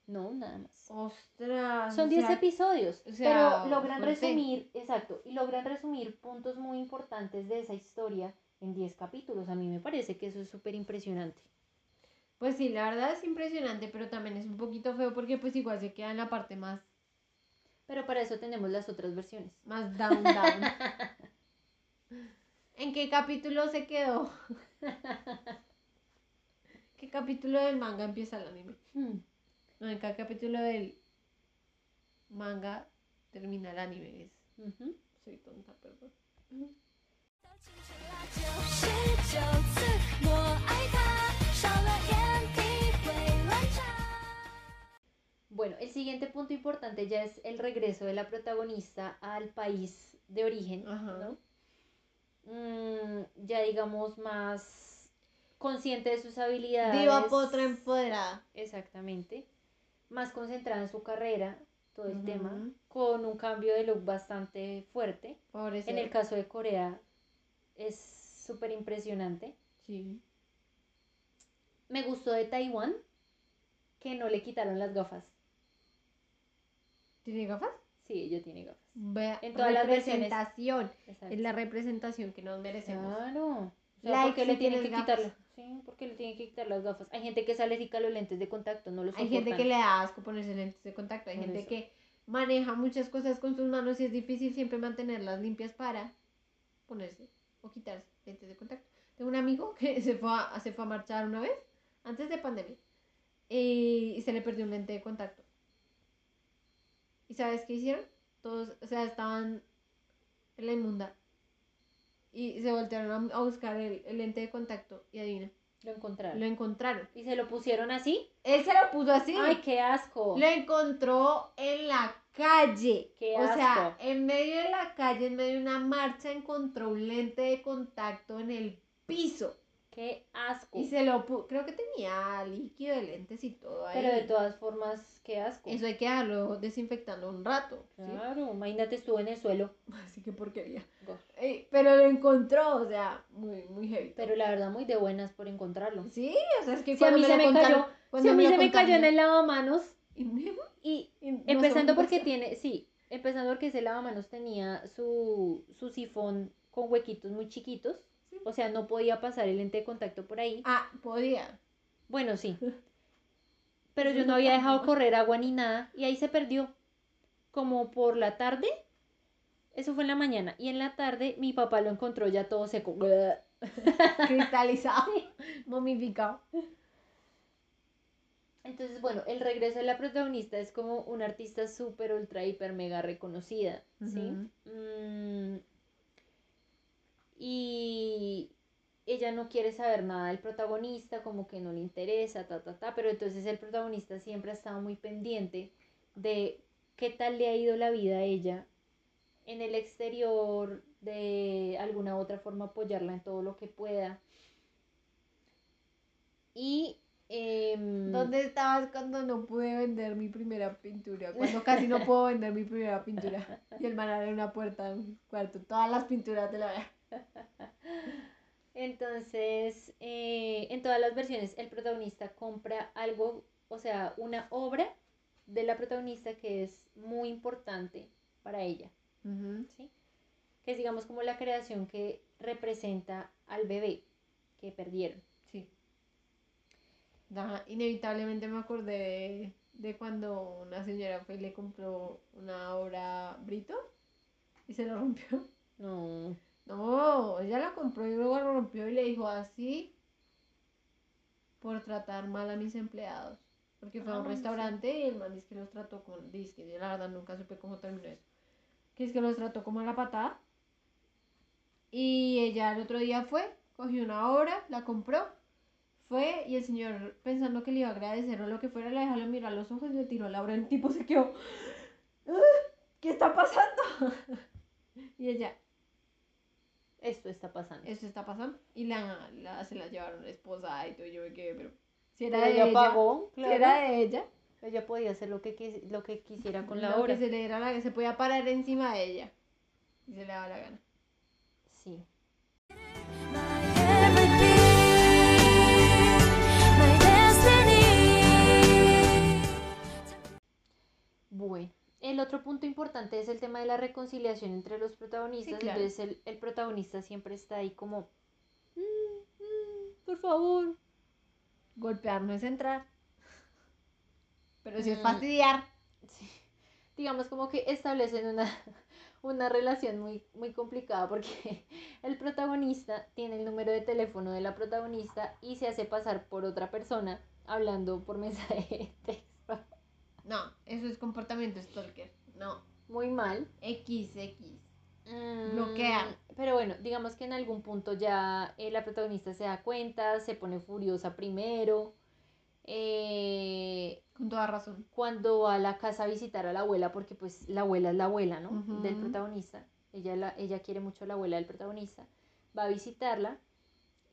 No, nada más. Ostras. Son o 10 sea, episodios, o sea, pero logran fuerte. resumir, exacto, y logran resumir puntos muy importantes de esa historia en 10 capítulos. A mí me parece que eso es súper impresionante. Pues sí, la verdad es impresionante, pero también es un poquito feo porque pues igual se queda en la parte más, Pero para eso tenemos las otras versiones. más down, down. ¿En qué capítulo se quedó? ¿Qué capítulo del manga empieza el anime? Hmm, no, en cada capítulo del manga termina el anime. Es. Soy tonta, perdón. Bueno, el siguiente punto importante ya es el regreso de la protagonista al país de origen, Ajá. ¿no? Mm, ya digamos más consciente de sus habilidades. Diva potra empoderada. Exactamente. Más concentrada en su carrera, todo el tema, con un cambio de look bastante fuerte. Pobre En el caso de Corea es súper impresionante. Sí. Me gustó de Taiwán que no le quitaron las gafas. ¿Tiene gafas? Sí, ella tiene gafas. Vea, En todas las versiones. representación. Es la representación que nos merecemos. Claro. O sea, Like ¿por qué si le tienen que gafas. Sí, porque le tienen que quitar las gafas. Hay gente que alérgica a los lentes de contacto, no los Hay gente que le da asco ponerse lentes de contacto. Hay Por gente eso. que maneja muchas cosas con sus manos y es difícil siempre mantenerlas limpias para ponerse o quitarse lentes de contacto. Tengo un amigo que se fue a, se fue a marchar una vez, antes de pandemia, y, y se le perdió un lente de contacto. ¿Y sabes qué hicieron? Todos, o sea, estaban en la inmunda y se voltearon a, buscar el, el lente de contacto y adivina, Lo encontraron. lo encontraron. ¿Y se lo pusieron así? Él se lo puso así. ¡Ay, qué asco! Lo encontró en la calle. ¡Qué o sea, en medio de la calle, en medio de una marcha, encontró un lente de contacto en el piso. ¡Qué asco! Y se lo. Creo que tenía líquido de lentes y todo ahí. Pero de todas formas, qué asco. Eso hay que dejarlo desinfectando un rato. ¿sí? Claro, imagínate, estuvo en el suelo. Así que porquería. Go. Eh, pero lo encontró, o sea, muy, muy heavy. Pero la verdad, muy de buenas por encontrarlo. Sí, o sea, es que Si a cuando mí se lo me contaron- cayó, cuando si a mí se me cayó en el lavamanos Y me- y y empezando porque tiene, sí, empezando porque ese lavamanos tenía su, su sifón con huequitos muy chiquitos, Sí. O sea, no podía pasar el lente de contacto por ahí. Ah, podía. Bueno, sí. Pero yo no había dejado correr agua ni nada y ahí se perdió. Como por la tarde. Eso fue en la mañana. Y en la tarde mi papá lo encontró ya todo seco. Cristalizado. Momificado. Entonces, bueno, el regreso de la protagonista es como una artista súper, ultra, hiper, mega reconocida. ¿sí? Mm, y ella no quiere saber nada del protagonista, como que no le interesa, ta, ta, ta. Pero entonces el protagonista siempre ha estado muy pendiente de qué tal le ha ido la vida a ella en el exterior, de alguna otra forma apoyarla en todo lo que pueda. Y Em, ¿Dónde estabas cuando no pude vender mi primera pintura? Cuando casi no puedo vender mi primera pintura. Y el man abre una puerta en un cuarto. Todas las pinturas de la. Entonces, eh, en todas las versiones, el protagonista compra algo, o sea, una obra de la protagonista que es muy importante para ella, ¿sí? Que es, digamos, como la creación que representa al bebé que perdieron. Sí. Inevitablemente me acordé de, de cuando una señora fue y le compró una obra Brito y se lo rompió. No, No, ella la compró y luego rompió y le dijo así por tratar mal a mis empleados. Porque fue a un sí. restaurante y el man dice que los trató con disque. Yo la verdad nunca supe cómo terminó eso. Que es que los trató como a la patada. Y ella el otro día fue, cogió una obra, la compró, fue y el señor pensando que le iba a agradecer o lo que fuera, le dejó mirar los ojos y le tiró la obra. El tipo se quedó. "Ah, ¿Qué está pasando? y ella, esto está pasando. eso está pasando. Y la, la- se la llevaron la esposa y todo. y Yo me quedé, pero. Si Pero era de ella pagó, si era de ella, Ella podía hacer lo que, quis- lo que quisiera con la lo obra. que se le diera la se podía parar encima de ella. Y se le daba la gana. Sí. Bueno, el otro punto importante es el tema de la reconciliación entre los protagonistas. claro. Entonces el, el protagonista siempre está ahí como, "Mm, mm, por favor. Golpear no es entrar. Pero si es Mm. fastidiar. Sí. Digamos como que establecen una, una relación muy, muy complicada porque el protagonista tiene el número de teléfono de la protagonista y se hace pasar por otra persona hablando por mensaje de texto. No, eso es comportamiento stalker. No. Muy mal. XX. Mm, Bloquean. Pero bueno, digamos que en algún punto ya eh, la protagonista se da cuenta, se pone furiosa primero. eh, Con toda razón. cuando va a la casa a visitar a la abuela, porque pues la abuela es la abuela, ¿no? Del protagonista. Ella, la, ella quiere mucho a la abuela del protagonista. Va a visitarla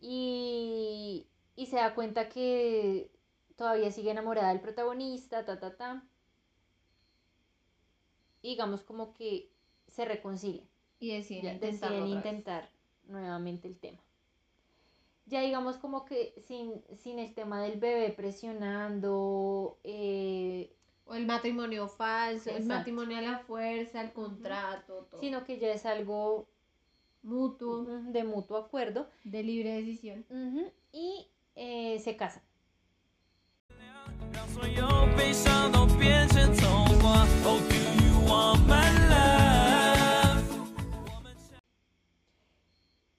y, y se da cuenta que todavía sigue enamorada del protagonista, ta, ta, ta. Y digamos como que se reconcilia. Y deciden Ya intentar nuevamente el tema. Ya digamos como que sin, sin el tema del bebé presionando, eh, O el matrimonio falso, el matrimonio a la fuerza, el contrato, todo. sino que ya es algo Mutuo, de mutuo acuerdo de libre decisión. y eh, se casan.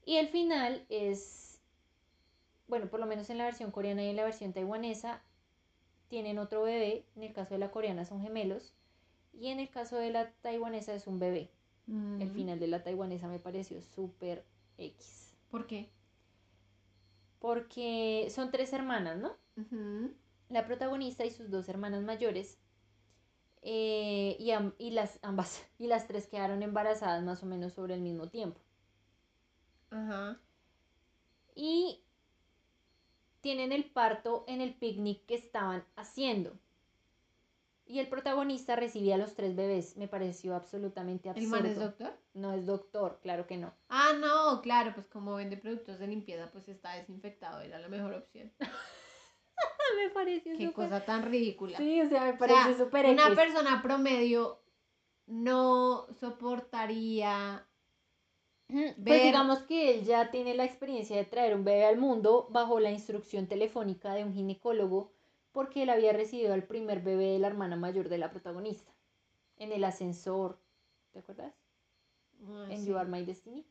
Y el final es, bueno, por lo menos en la versión coreana y en la versión taiwanesa, tienen otro bebé. En el caso de la coreana son gemelos. Y en el caso de la taiwanesa es un bebé. El Ujú. final de la taiwanesa me pareció súper X. ¿Por qué? Porque son tres hermanas, ¿no? La protagonista y sus dos hermanas mayores. eh, y, am- y las ambas y las tres quedaron embarazadas más o menos sobre el mismo tiempo. Ajá. Y tienen el parto en el picnic que estaban haciendo. Y el protagonista recibía a los tres bebés. Me pareció absolutamente ¿El absurdo. man es doctor? No es doctor, claro que no. Ah, no, claro, pues como vende productos de limpieza, pues está desinfectado, era la mejor opción. me pareció Qué cosa tan ridícula. Sí, o sea, me O sea, pareció súper una X. persona promedio no soportaría Pues ver- digamos que él ya tiene la experiencia de traer un bebé al mundo bajo la instrucción telefónica de un ginecólogo porque él había recibido al primer bebé de la hermana mayor de la protagonista en el ascensor, ¿te acuerdas? Ah, En sí. You Are My Destiny.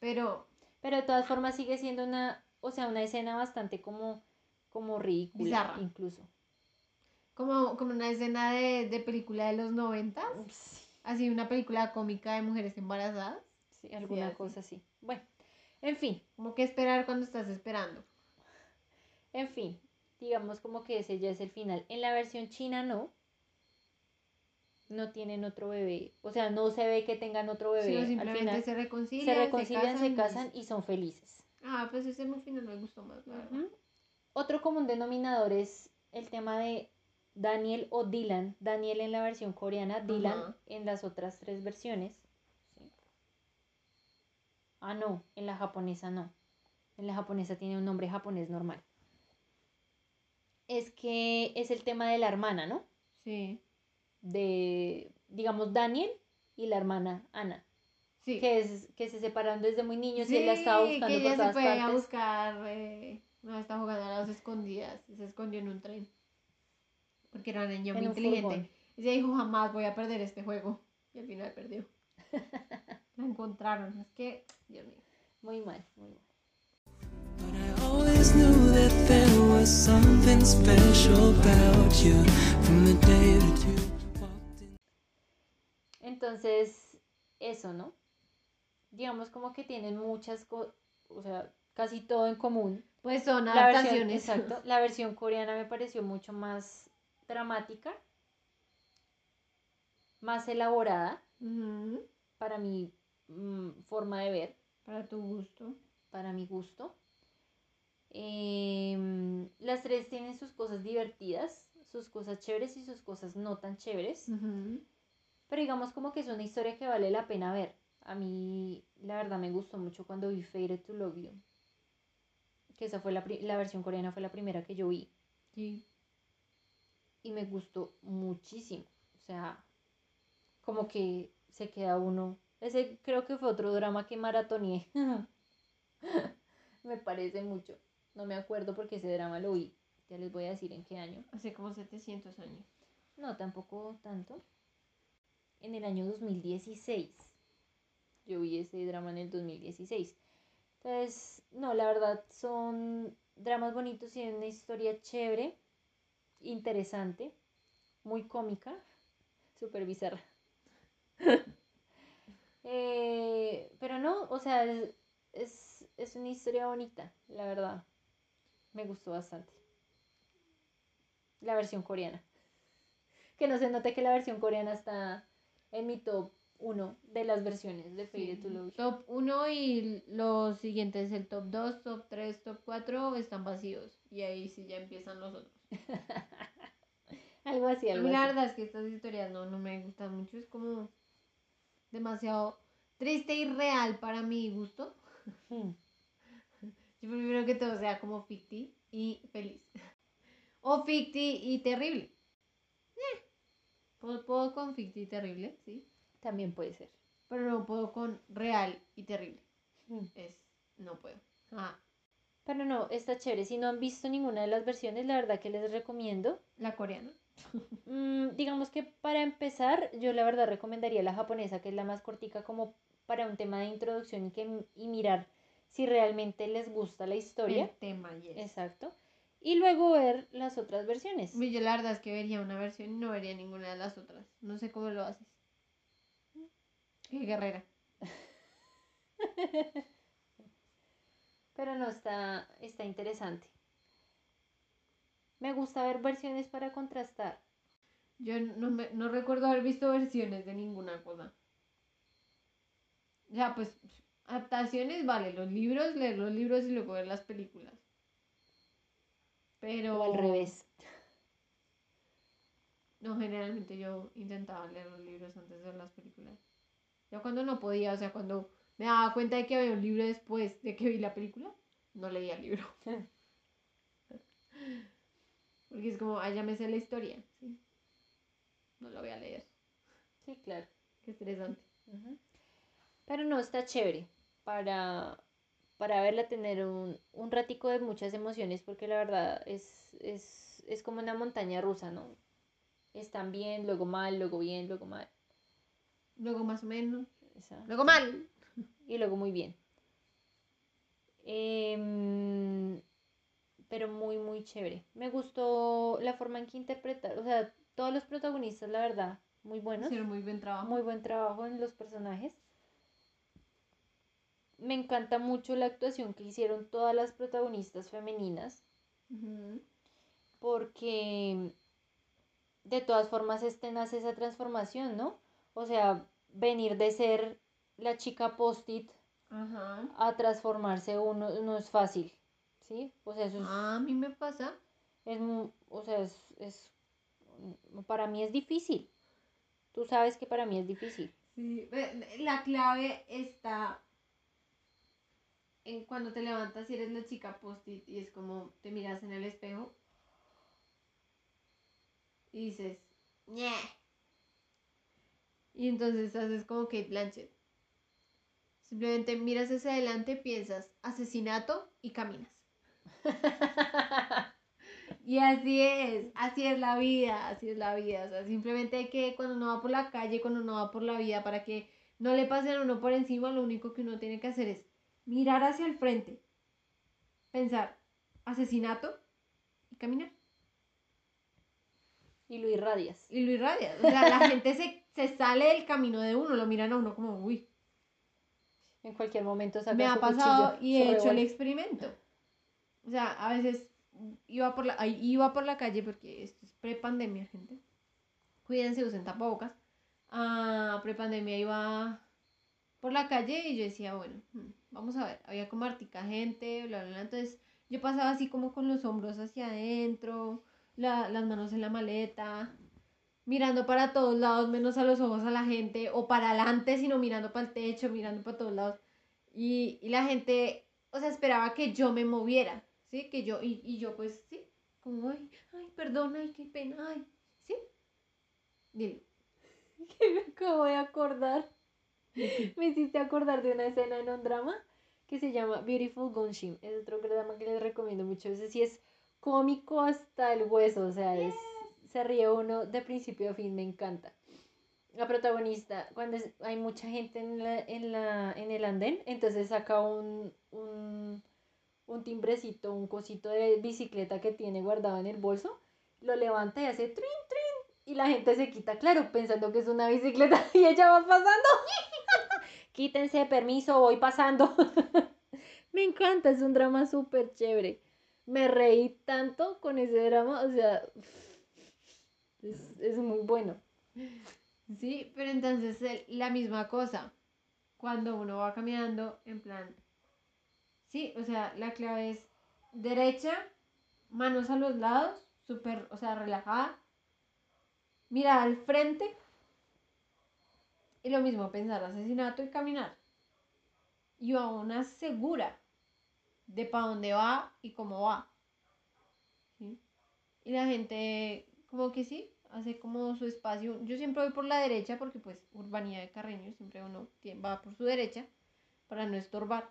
Pero Pero de todas formas sigue siendo una, o sea, una escena bastante como, como ridícula Bizarra. incluso. como, como una escena de, de película de los 90, Sí, así una película cómica de mujeres embarazadas. sí, alguna cosa así. Bueno, en fin, Como que esperar cuando estás esperando. en fin, digamos como que ese ya es el final. En la versión china no. No tienen otro bebé. O sea, no se ve que tengan otro bebé. Al simplemente final se reconcilian, se reconcilian, se casan y son felices. Ah, pues ese final me gustó más, la verdad. Otro común denominador es el tema de Daniel o Dylan. Daniel en la versión coreana, Dylan en las otras tres versiones. Sí. Ah, no, en la japonesa no. En la japonesa tiene un nombre japonés normal. Es que es el tema de la hermana, ¿no? Sí. De, digamos, Daniel y la hermana Ana. Sí. Que, es, que se separaron desde muy niños y él la estaba buscando que por se fue a buscar, eh, no, está jugando a las escondidas, se escondió en un tren. Porque era una niña muy inteligente. furgón. Y ella dijo, jamás voy a perder este juego. Y al final perdió. la encontraron. Es que, Dios mío. Muy mal, muy mal. But I always knew that there was something special about you from the day that you walked in. Entonces, eso, ¿no? Digamos como que tienen muchas cosas, o sea, casi todo en común. Pues son La versión, adaptaciones. exacto, la versión coreana me pareció mucho más dramática, más elaborada para mi mm, forma de ver, Para tu gusto. para mi gusto. Em, las tres tienen sus cosas divertidas, sus cosas chéveres y sus cosas no tan chéveres. Pero digamos como que es una historia que vale la pena ver. A mí, la verdad, me gustó mucho cuando vi Faded to Love You. Que esa fue la, la versión coreana, fue la primera que yo vi. Sí. Y me gustó muchísimo. O sea, como que se queda uno. Ese creo que fue otro drama que maratoneé. me parece mucho. No me acuerdo porque ese drama lo vi. Ya les voy a decir en qué año. Hace como 700 años. No, tampoco tanto. En el año 2016. Yo vi ese drama en el 2016. Entonces, no, la verdad son dramas bonitos y una historia chévere, interesante, muy cómica, súper bizarra. Eh, pero no, o sea, es, es, es una historia bonita, la verdad. Me gustó bastante. La versión coreana. Que no se note que la versión coreana está en mi top 1 de las versiones de Faded to Love. Top 1 y los siguientes, el top 2, top 3, top 4 están vacíos. Y ahí sí ya empiezan los otros. Algo así, algo la así. verdad es que estas historias no, no me gustan mucho. Es como demasiado triste y real para mi gusto. Hmm. Yo prefiero que todo sea como ficti y feliz. O ficti y terrible. Eh, Puedo, puedo con ficti y terrible, sí. También puede ser. Pero no puedo con real y terrible. Hmm. Es, no puedo. Ah, Pero no, está chévere. Si no han visto ninguna de las versiones, la verdad que les recomiendo. la coreana. Mm, digamos que para empezar, yo la verdad recomendaría la japonesa, que es la más cortica como para un tema de introducción y, que, y mirar si realmente les gusta la historia. El tema, yes. Exacto. Y luego ver las otras versiones. Yo la verdad es que vería una versión y no vería ninguna de las otras. No sé cómo lo haces. Qué guerrera. Pero no, está, está interesante. Me gusta ver versiones para contrastar. Yo no, me, no recuerdo haber visto versiones de ninguna cosa. Ya, pues, adaptaciones, vale, los libros, leer los libros y luego ver las películas. Pero... O al revés. No, generalmente yo intentaba leer los libros antes de ver las películas. Ya cuando no podía, o sea, cuando me daba cuenta de que había un libro después de que vi la película, no leía el libro. Porque es como, ya me sé la historia, ¿sí? No lo voy a leer. Sí, claro. Qué estresante. Pero no, está chévere para, para verla tener un, un ratico de muchas emociones, porque la verdad es, es, es como una montaña rusa, ¿no? Están bien, luego mal, luego bien, luego mal. Luego más o menos. Luego mal. Y luego muy bien. Em, pero muy, muy chévere. Me gustó la forma en que interpretar, o sea, todos los protagonistas, la verdad, muy buenos. Hicieron muy buen trabajo. Muy buen trabajo en los personajes. Me encanta mucho la actuación que hicieron todas las protagonistas femeninas, porque de todas formas es tenaz esa transformación, ¿no? O sea, venir de ser la chica post-it a transformarse uno no es fácil, ¿sí? O sea, eso es, Ah, a mí me pasa. es o sea, es, es- para mí es difícil. Tú sabes que para mí es difícil. Sí, la clave está en cuando te levantas y eres la chica post-it y es como te miras en el espejo y dices, ñe. Y entonces haces como Kate Blanchett. Simplemente miras hacia adelante, piensas asesinato y caminas. Y así es, así es la vida, así es la vida. O sea, simplemente hay que, cuando uno va por la calle, cuando uno va por la vida, para que no le pasen a uno por encima, lo único que uno tiene que hacer es mirar hacia el frente, pensar asesinato y caminar. Y lo irradias. Y lo irradia. O sea, la gente se, se sale del camino de uno, lo miran a uno como, uy, En cualquier momento saca me ha su pasado cuchillo, y he hecho el experimento. O sea, a veces iba por la, iba por la calle porque esto es pre-pandemia, gente. Cuídense, usen tapabocas. Ah, pre-pandemia iba por la calle y yo decía, bueno, hmm, vamos a ver. Había como artica gente, bla, bla, bla. Entonces yo pasaba así como con los hombros hacia adentro, la- las manos en la maleta, mirando para todos lados, menos a los ojos a la gente, o para adelante, sino mirando para el techo, mirando para todos lados. Y, y la gente, o sea, esperaba que yo me moviera, ¿sí? Que yo, y, y yo pues, sí, como, ay, ay, perdón, ay, qué pena, ay, ¿sí? Dile. que me acabo de acordar. Me hiciste acordar de una escena en un drama que se llama Beautiful Gunshim. Es otro drama que les recomiendo mucho. Ese sí es cómico hasta el hueso. O sea, es, se ríe uno de principio a fin. Me encanta. La protagonista, cuando es- hay mucha gente en, la, en, la, en el andén, entonces saca un, un, un timbrecito, un cosito de bicicleta que tiene guardado en el bolso, lo levanta y hace trin, trin, y la gente se quita, claro, pensando que es una bicicleta y ella va pasando. Quítense, permiso, voy pasando. Me encanta, es un drama súper chévere. Me reí tanto con ese drama, o sea, es, es muy bueno. Sí, pero entonces la misma cosa, cuando uno va caminando, en plan, sí, o sea, la clave es derecha, manos a los lados, súper, o sea, relajada, mirar al frente, y lo mismo, pensar asesinato y caminar. Y a una segura de para dónde va y cómo va. ¿sí? Y la gente, como que sí, hace como su espacio. Yo siempre voy por la derecha porque pues urbanidad de Carreño, siempre uno va por su derecha para no estorbar.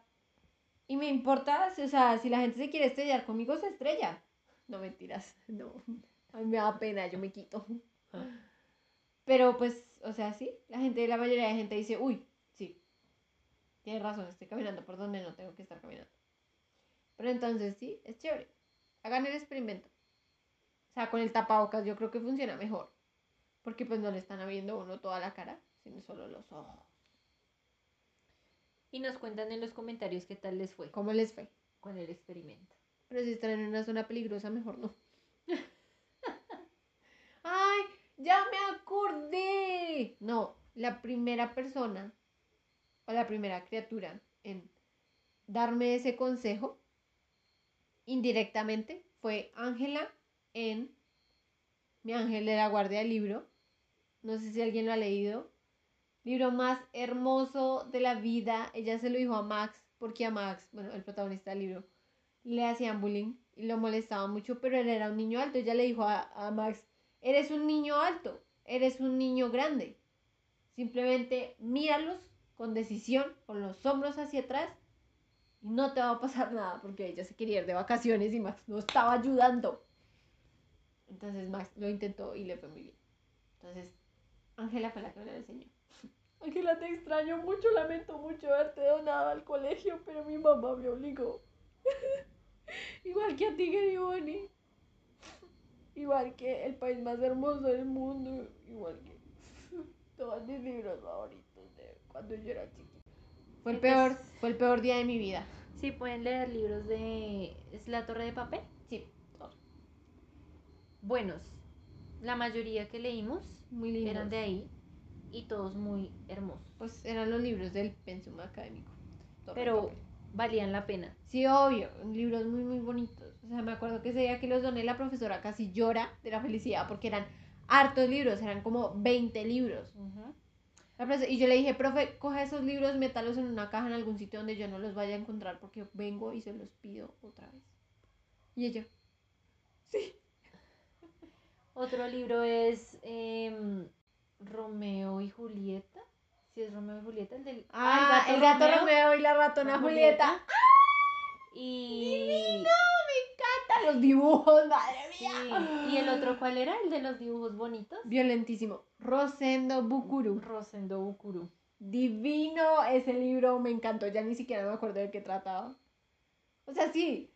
Y me importa, o sea, si la gente se quiere estrellar conmigo, se estrella. No mentiras, no. A mí me da pena, yo me quito. Pero pues, o sea, sí, la gente, la mayoría de gente dice, uy, sí, tienes razón, estoy caminando por donde no tengo que estar caminando. Pero entonces sí, es chévere. Hagan el experimento. O sea, con el tapabocas yo creo que funciona mejor. Porque pues no le están viendo uno toda la cara, sino solo los ojos. Y nos cuentan en los comentarios qué tal les fue ¿Cómo les fue? con el experimento. Pero si están en una zona peligrosa, mejor no. ¡Ay! ¡Ya me acordé! No, la primera persona o la primera criatura en darme ese consejo indirectamente fue Ángela en Mi Ángel de la Guardia del Libro. No sé si alguien lo ha leído. Libro más hermoso de la vida. Ella se lo dijo a Max, porque a Max, bueno, el protagonista del libro, le hacían bullying y lo molestaba mucho, pero él era un niño alto. Ella le dijo a, a Max, eres un niño alto, eres un niño grande. Simplemente míralos con decisión, con los hombros hacia atrás y no te va a pasar nada porque ella se quería ir de vacaciones y Max no estaba ayudando. Entonces Max lo intentó y le fue muy bien. Entonces, Ángela fue la que me lo enseñó. Ángela, te extraño mucho, lamento mucho haberte donado al colegio, pero mi mamá me obligó. Igual que a ti, Bonnie. Igual que el país más hermoso del mundo. Igual que todos mis libros favoritos de cuando yo era chiquita. Fue el peor, fue el peor día de mi vida. Sí, pueden leer libros de... ¿Es la torre de papel? Sí, todos. Buenos. La mayoría que leímos muy lindos. eran de ahí y todos muy hermosos. Pues eran los libros del pensum académico. Torre de Pero papel. valían la pena. Sí, obvio, libros muy, muy bonitos. O sea, me acuerdo que ese día que los doné, la profesora casi llora de la felicidad porque eran hartos libros, eran como 20 libros. Y yo le dije, profe, coja esos libros, métalos en una caja en algún sitio donde yo no los vaya a encontrar porque vengo y se los pido otra vez. Y ella, Otro libro es em, Romeo y Julieta. Si es Romeo y Julieta, el del ah, el gato, Romeo, y la ratona la Julieta. Y, ¡Ah, los dibujos, madre sí, mía! y el otro, ¿cuál era? El de los dibujos bonitos. Violentísimo. Rosendo Bukuru. Rosendo Bukuru. Divino ese libro, me encantó. Ya ni siquiera me acuerdo de qué trataba. O sea, sí.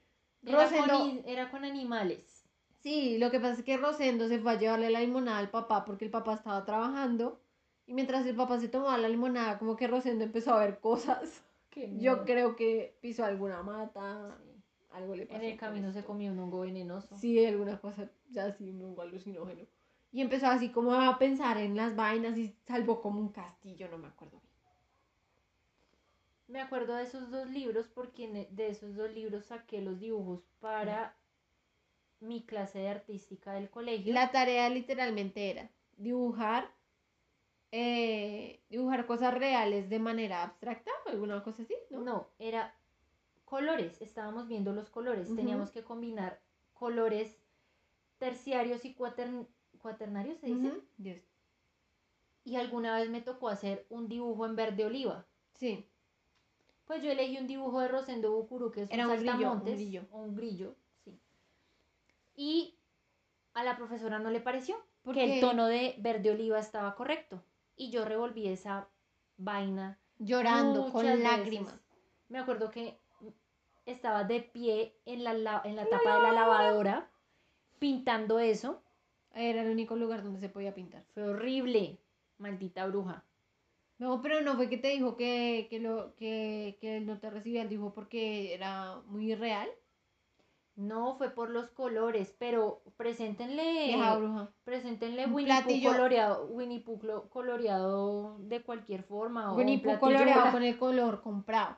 Era Rosendo. con, era con animales. Sí, lo que pasa es que Rosendo se fue a llevarle la limonada al papá porque el papá estaba trabajando. Y mientras el papá se tomaba la limonada, como que Rosendo empezó a ver cosas. Yo creo que pisó alguna mata, algo le pasó. En el camino se comió un hongo venenoso. Sí, alguna cosa, ya así, un hongo alucinógeno. Y empezó así como a pensar en las vainas y salvó como un castillo, no me acuerdo bien. Me acuerdo de esos dos libros porque e, de esos dos libros saqué los dibujos para mi clase de artística del colegio. La tarea literalmente era dibujar, eh, dibujar cosas reales de manera abstracta, alguna cosa así, ¿no? No, era colores, estábamos viendo los colores, teníamos que combinar colores terciarios y cuatern- cuaternarios, ¿se dice? Y alguna vez me tocó hacer un dibujo en verde oliva. Sí, Pues yo elegí un dibujo de Rosendo Bukuru, que es Era un un grillo, un saltamontes, grillo. o un grillo, sí. Y a la profesora no le pareció, ¿Por que qué? el tono de verde oliva estaba correcto. Y yo revolví esa vaina llorando, con lágrimas. Me acuerdo que estaba de pie en la, la- en la tapa de la lavadora pintando eso. Era el único lugar donde se podía pintar. Fue horrible, maldita bruja. No, pero no fue que te dijo que, que, lo, que, que él no te recibía el dibujo porque era muy real. No, fue por los colores, pero preséntenle, Vieja bruja. preséntenle Un Winnie Pooh coloreado, Winnie Pooh coloreado de cualquier forma. o Winnie Pooh coloreado con el color comprado.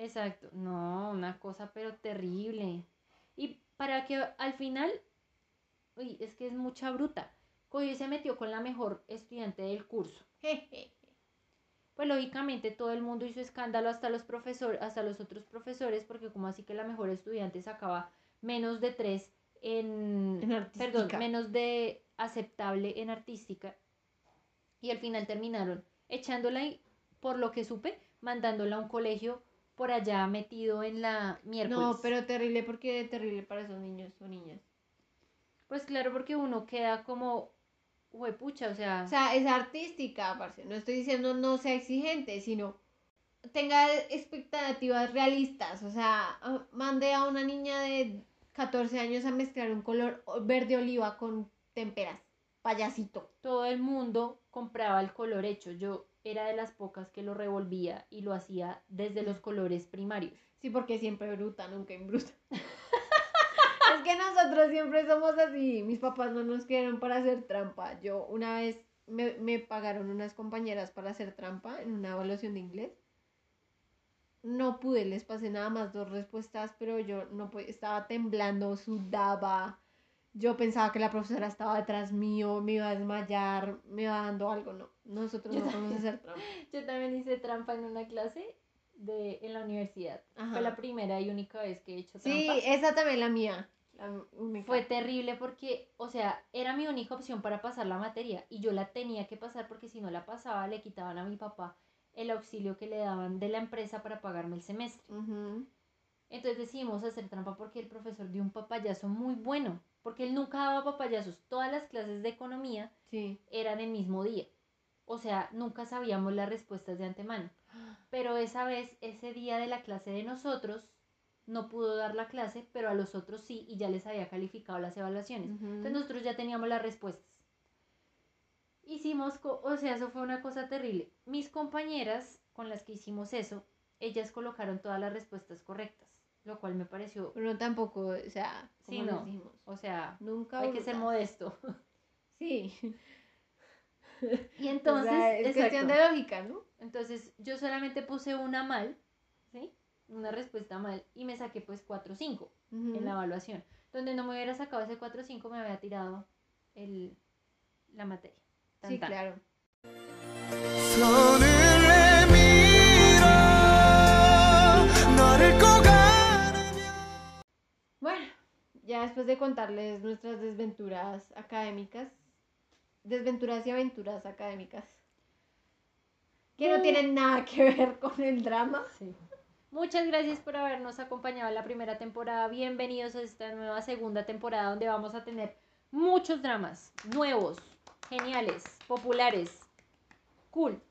Exacto, no, una cosa pero terrible. Y para que al final, uy, es que es mucha bruta. Cogió y se metió con la mejor estudiante del curso. Jeje. Pues lógicamente todo el mundo hizo escándalo hasta los profesores, hasta los otros profesores, porque como así que la mejor estudiante sacaba menos de tres en, En artística. perdón, menos de aceptable en artística. Y al final terminaron echándola y, por lo que supe, mandándola a un colegio por allá metido en la miércoles. No, pero terrible porque terrible para esos niños o niñas. Pues claro, porque uno queda como, huepucha, o sea, O sea, es artística, parce. No estoy diciendo no sea exigente, sino tenga expectativas realistas. O sea, ah, mande a una niña de 14 años a mezclar un color verde oliva con temperas. Payasito. todo el mundo compraba el color hecho. Yo era de las pocas que lo revolvía y lo hacía desde los colores primarios. Sí, porque siempre bruta, nunca imbruta. es que nosotros siempre somos así. Mis papás no nos quieren para hacer trampa. Yo una vez me, me pagaron unas compañeras para hacer trampa en una evaluación de inglés. No pude, les pasé nada más dos respuestas, pero yo no estaba temblando, sudaba. Yo pensaba que la profesora estaba detrás mío, me iba a desmayar, me iba dando algo. No, nosotros Yo no podemos hacer trampa. Yo también hice trampa en una clase de, en la universidad. Ajá. Fue la primera y única vez que he hecho Sí, trampa. esa también la mía. la única. Fue terrible porque, o sea, era mi única opción para pasar la materia y yo la tenía que pasar porque si no la pasaba le quitaban a mi papá el auxilio que le daban de la empresa para pagarme el semestre. Ujú. Entonces decidimos hacer trampa porque el profesor dio un papayazo muy bueno, porque él nunca daba papayazos. Todas las clases de economía Sí. eran el mismo día. O sea, nunca sabíamos las respuestas de antemano. Pero esa vez, ese día de la clase de nosotros, no pudo dar la clase, pero a los otros sí, y ya les había calificado las evaluaciones. Entonces nosotros ya teníamos las respuestas. Hicimos, o sea, eso fue una cosa terrible. Mis compañeras con las que hicimos eso, ellas colocaron todas las respuestas correctas, lo cual me pareció, Pero tampoco, o sea, Sí, como no. les dijimos, o sea, nunca hay que ser modesto. Sí. Y O entonces, sea, es cuestión de lógica, ¿no? Entonces yo solamente puse una mal, ¿sí? una respuesta mal y me saqué pues 4 o 5 Ujú. en la evaluación. Donde no me hubiera sacado ese 4 o 5 me había tirado el, la materia. Tan, Sí, tan. claro. Ya después de contarles nuestras desventuras académicas, desventuras y aventuras académicas, que no Mm. tienen nada que ver con el drama. Sí. Muchas gracias por habernos acompañado en la primera temporada. Bienvenidos a esta nueva segunda temporada donde vamos a tener muchos dramas nuevos, geniales, populares, cool.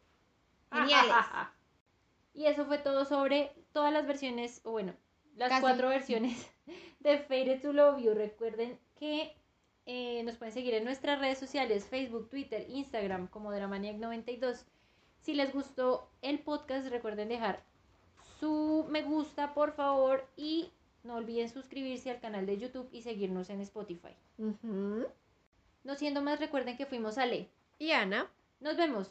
Geniales. Y eso fue todo sobre todas las versiones, o bueno, las Casi. cuatro versiones de Faded to Love You. Recuerden que eh, nos pueden seguir en nuestras redes sociales, Facebook, Twitter, Instagram, como Dramaniac92. Si les gustó el podcast, recuerden dejar su me gusta, por favor, y no olviden suscribirse al canal de YouTube y seguirnos en Spotify. No siendo más, recuerden que fuimos Ale. Y Ana. Nos vemos.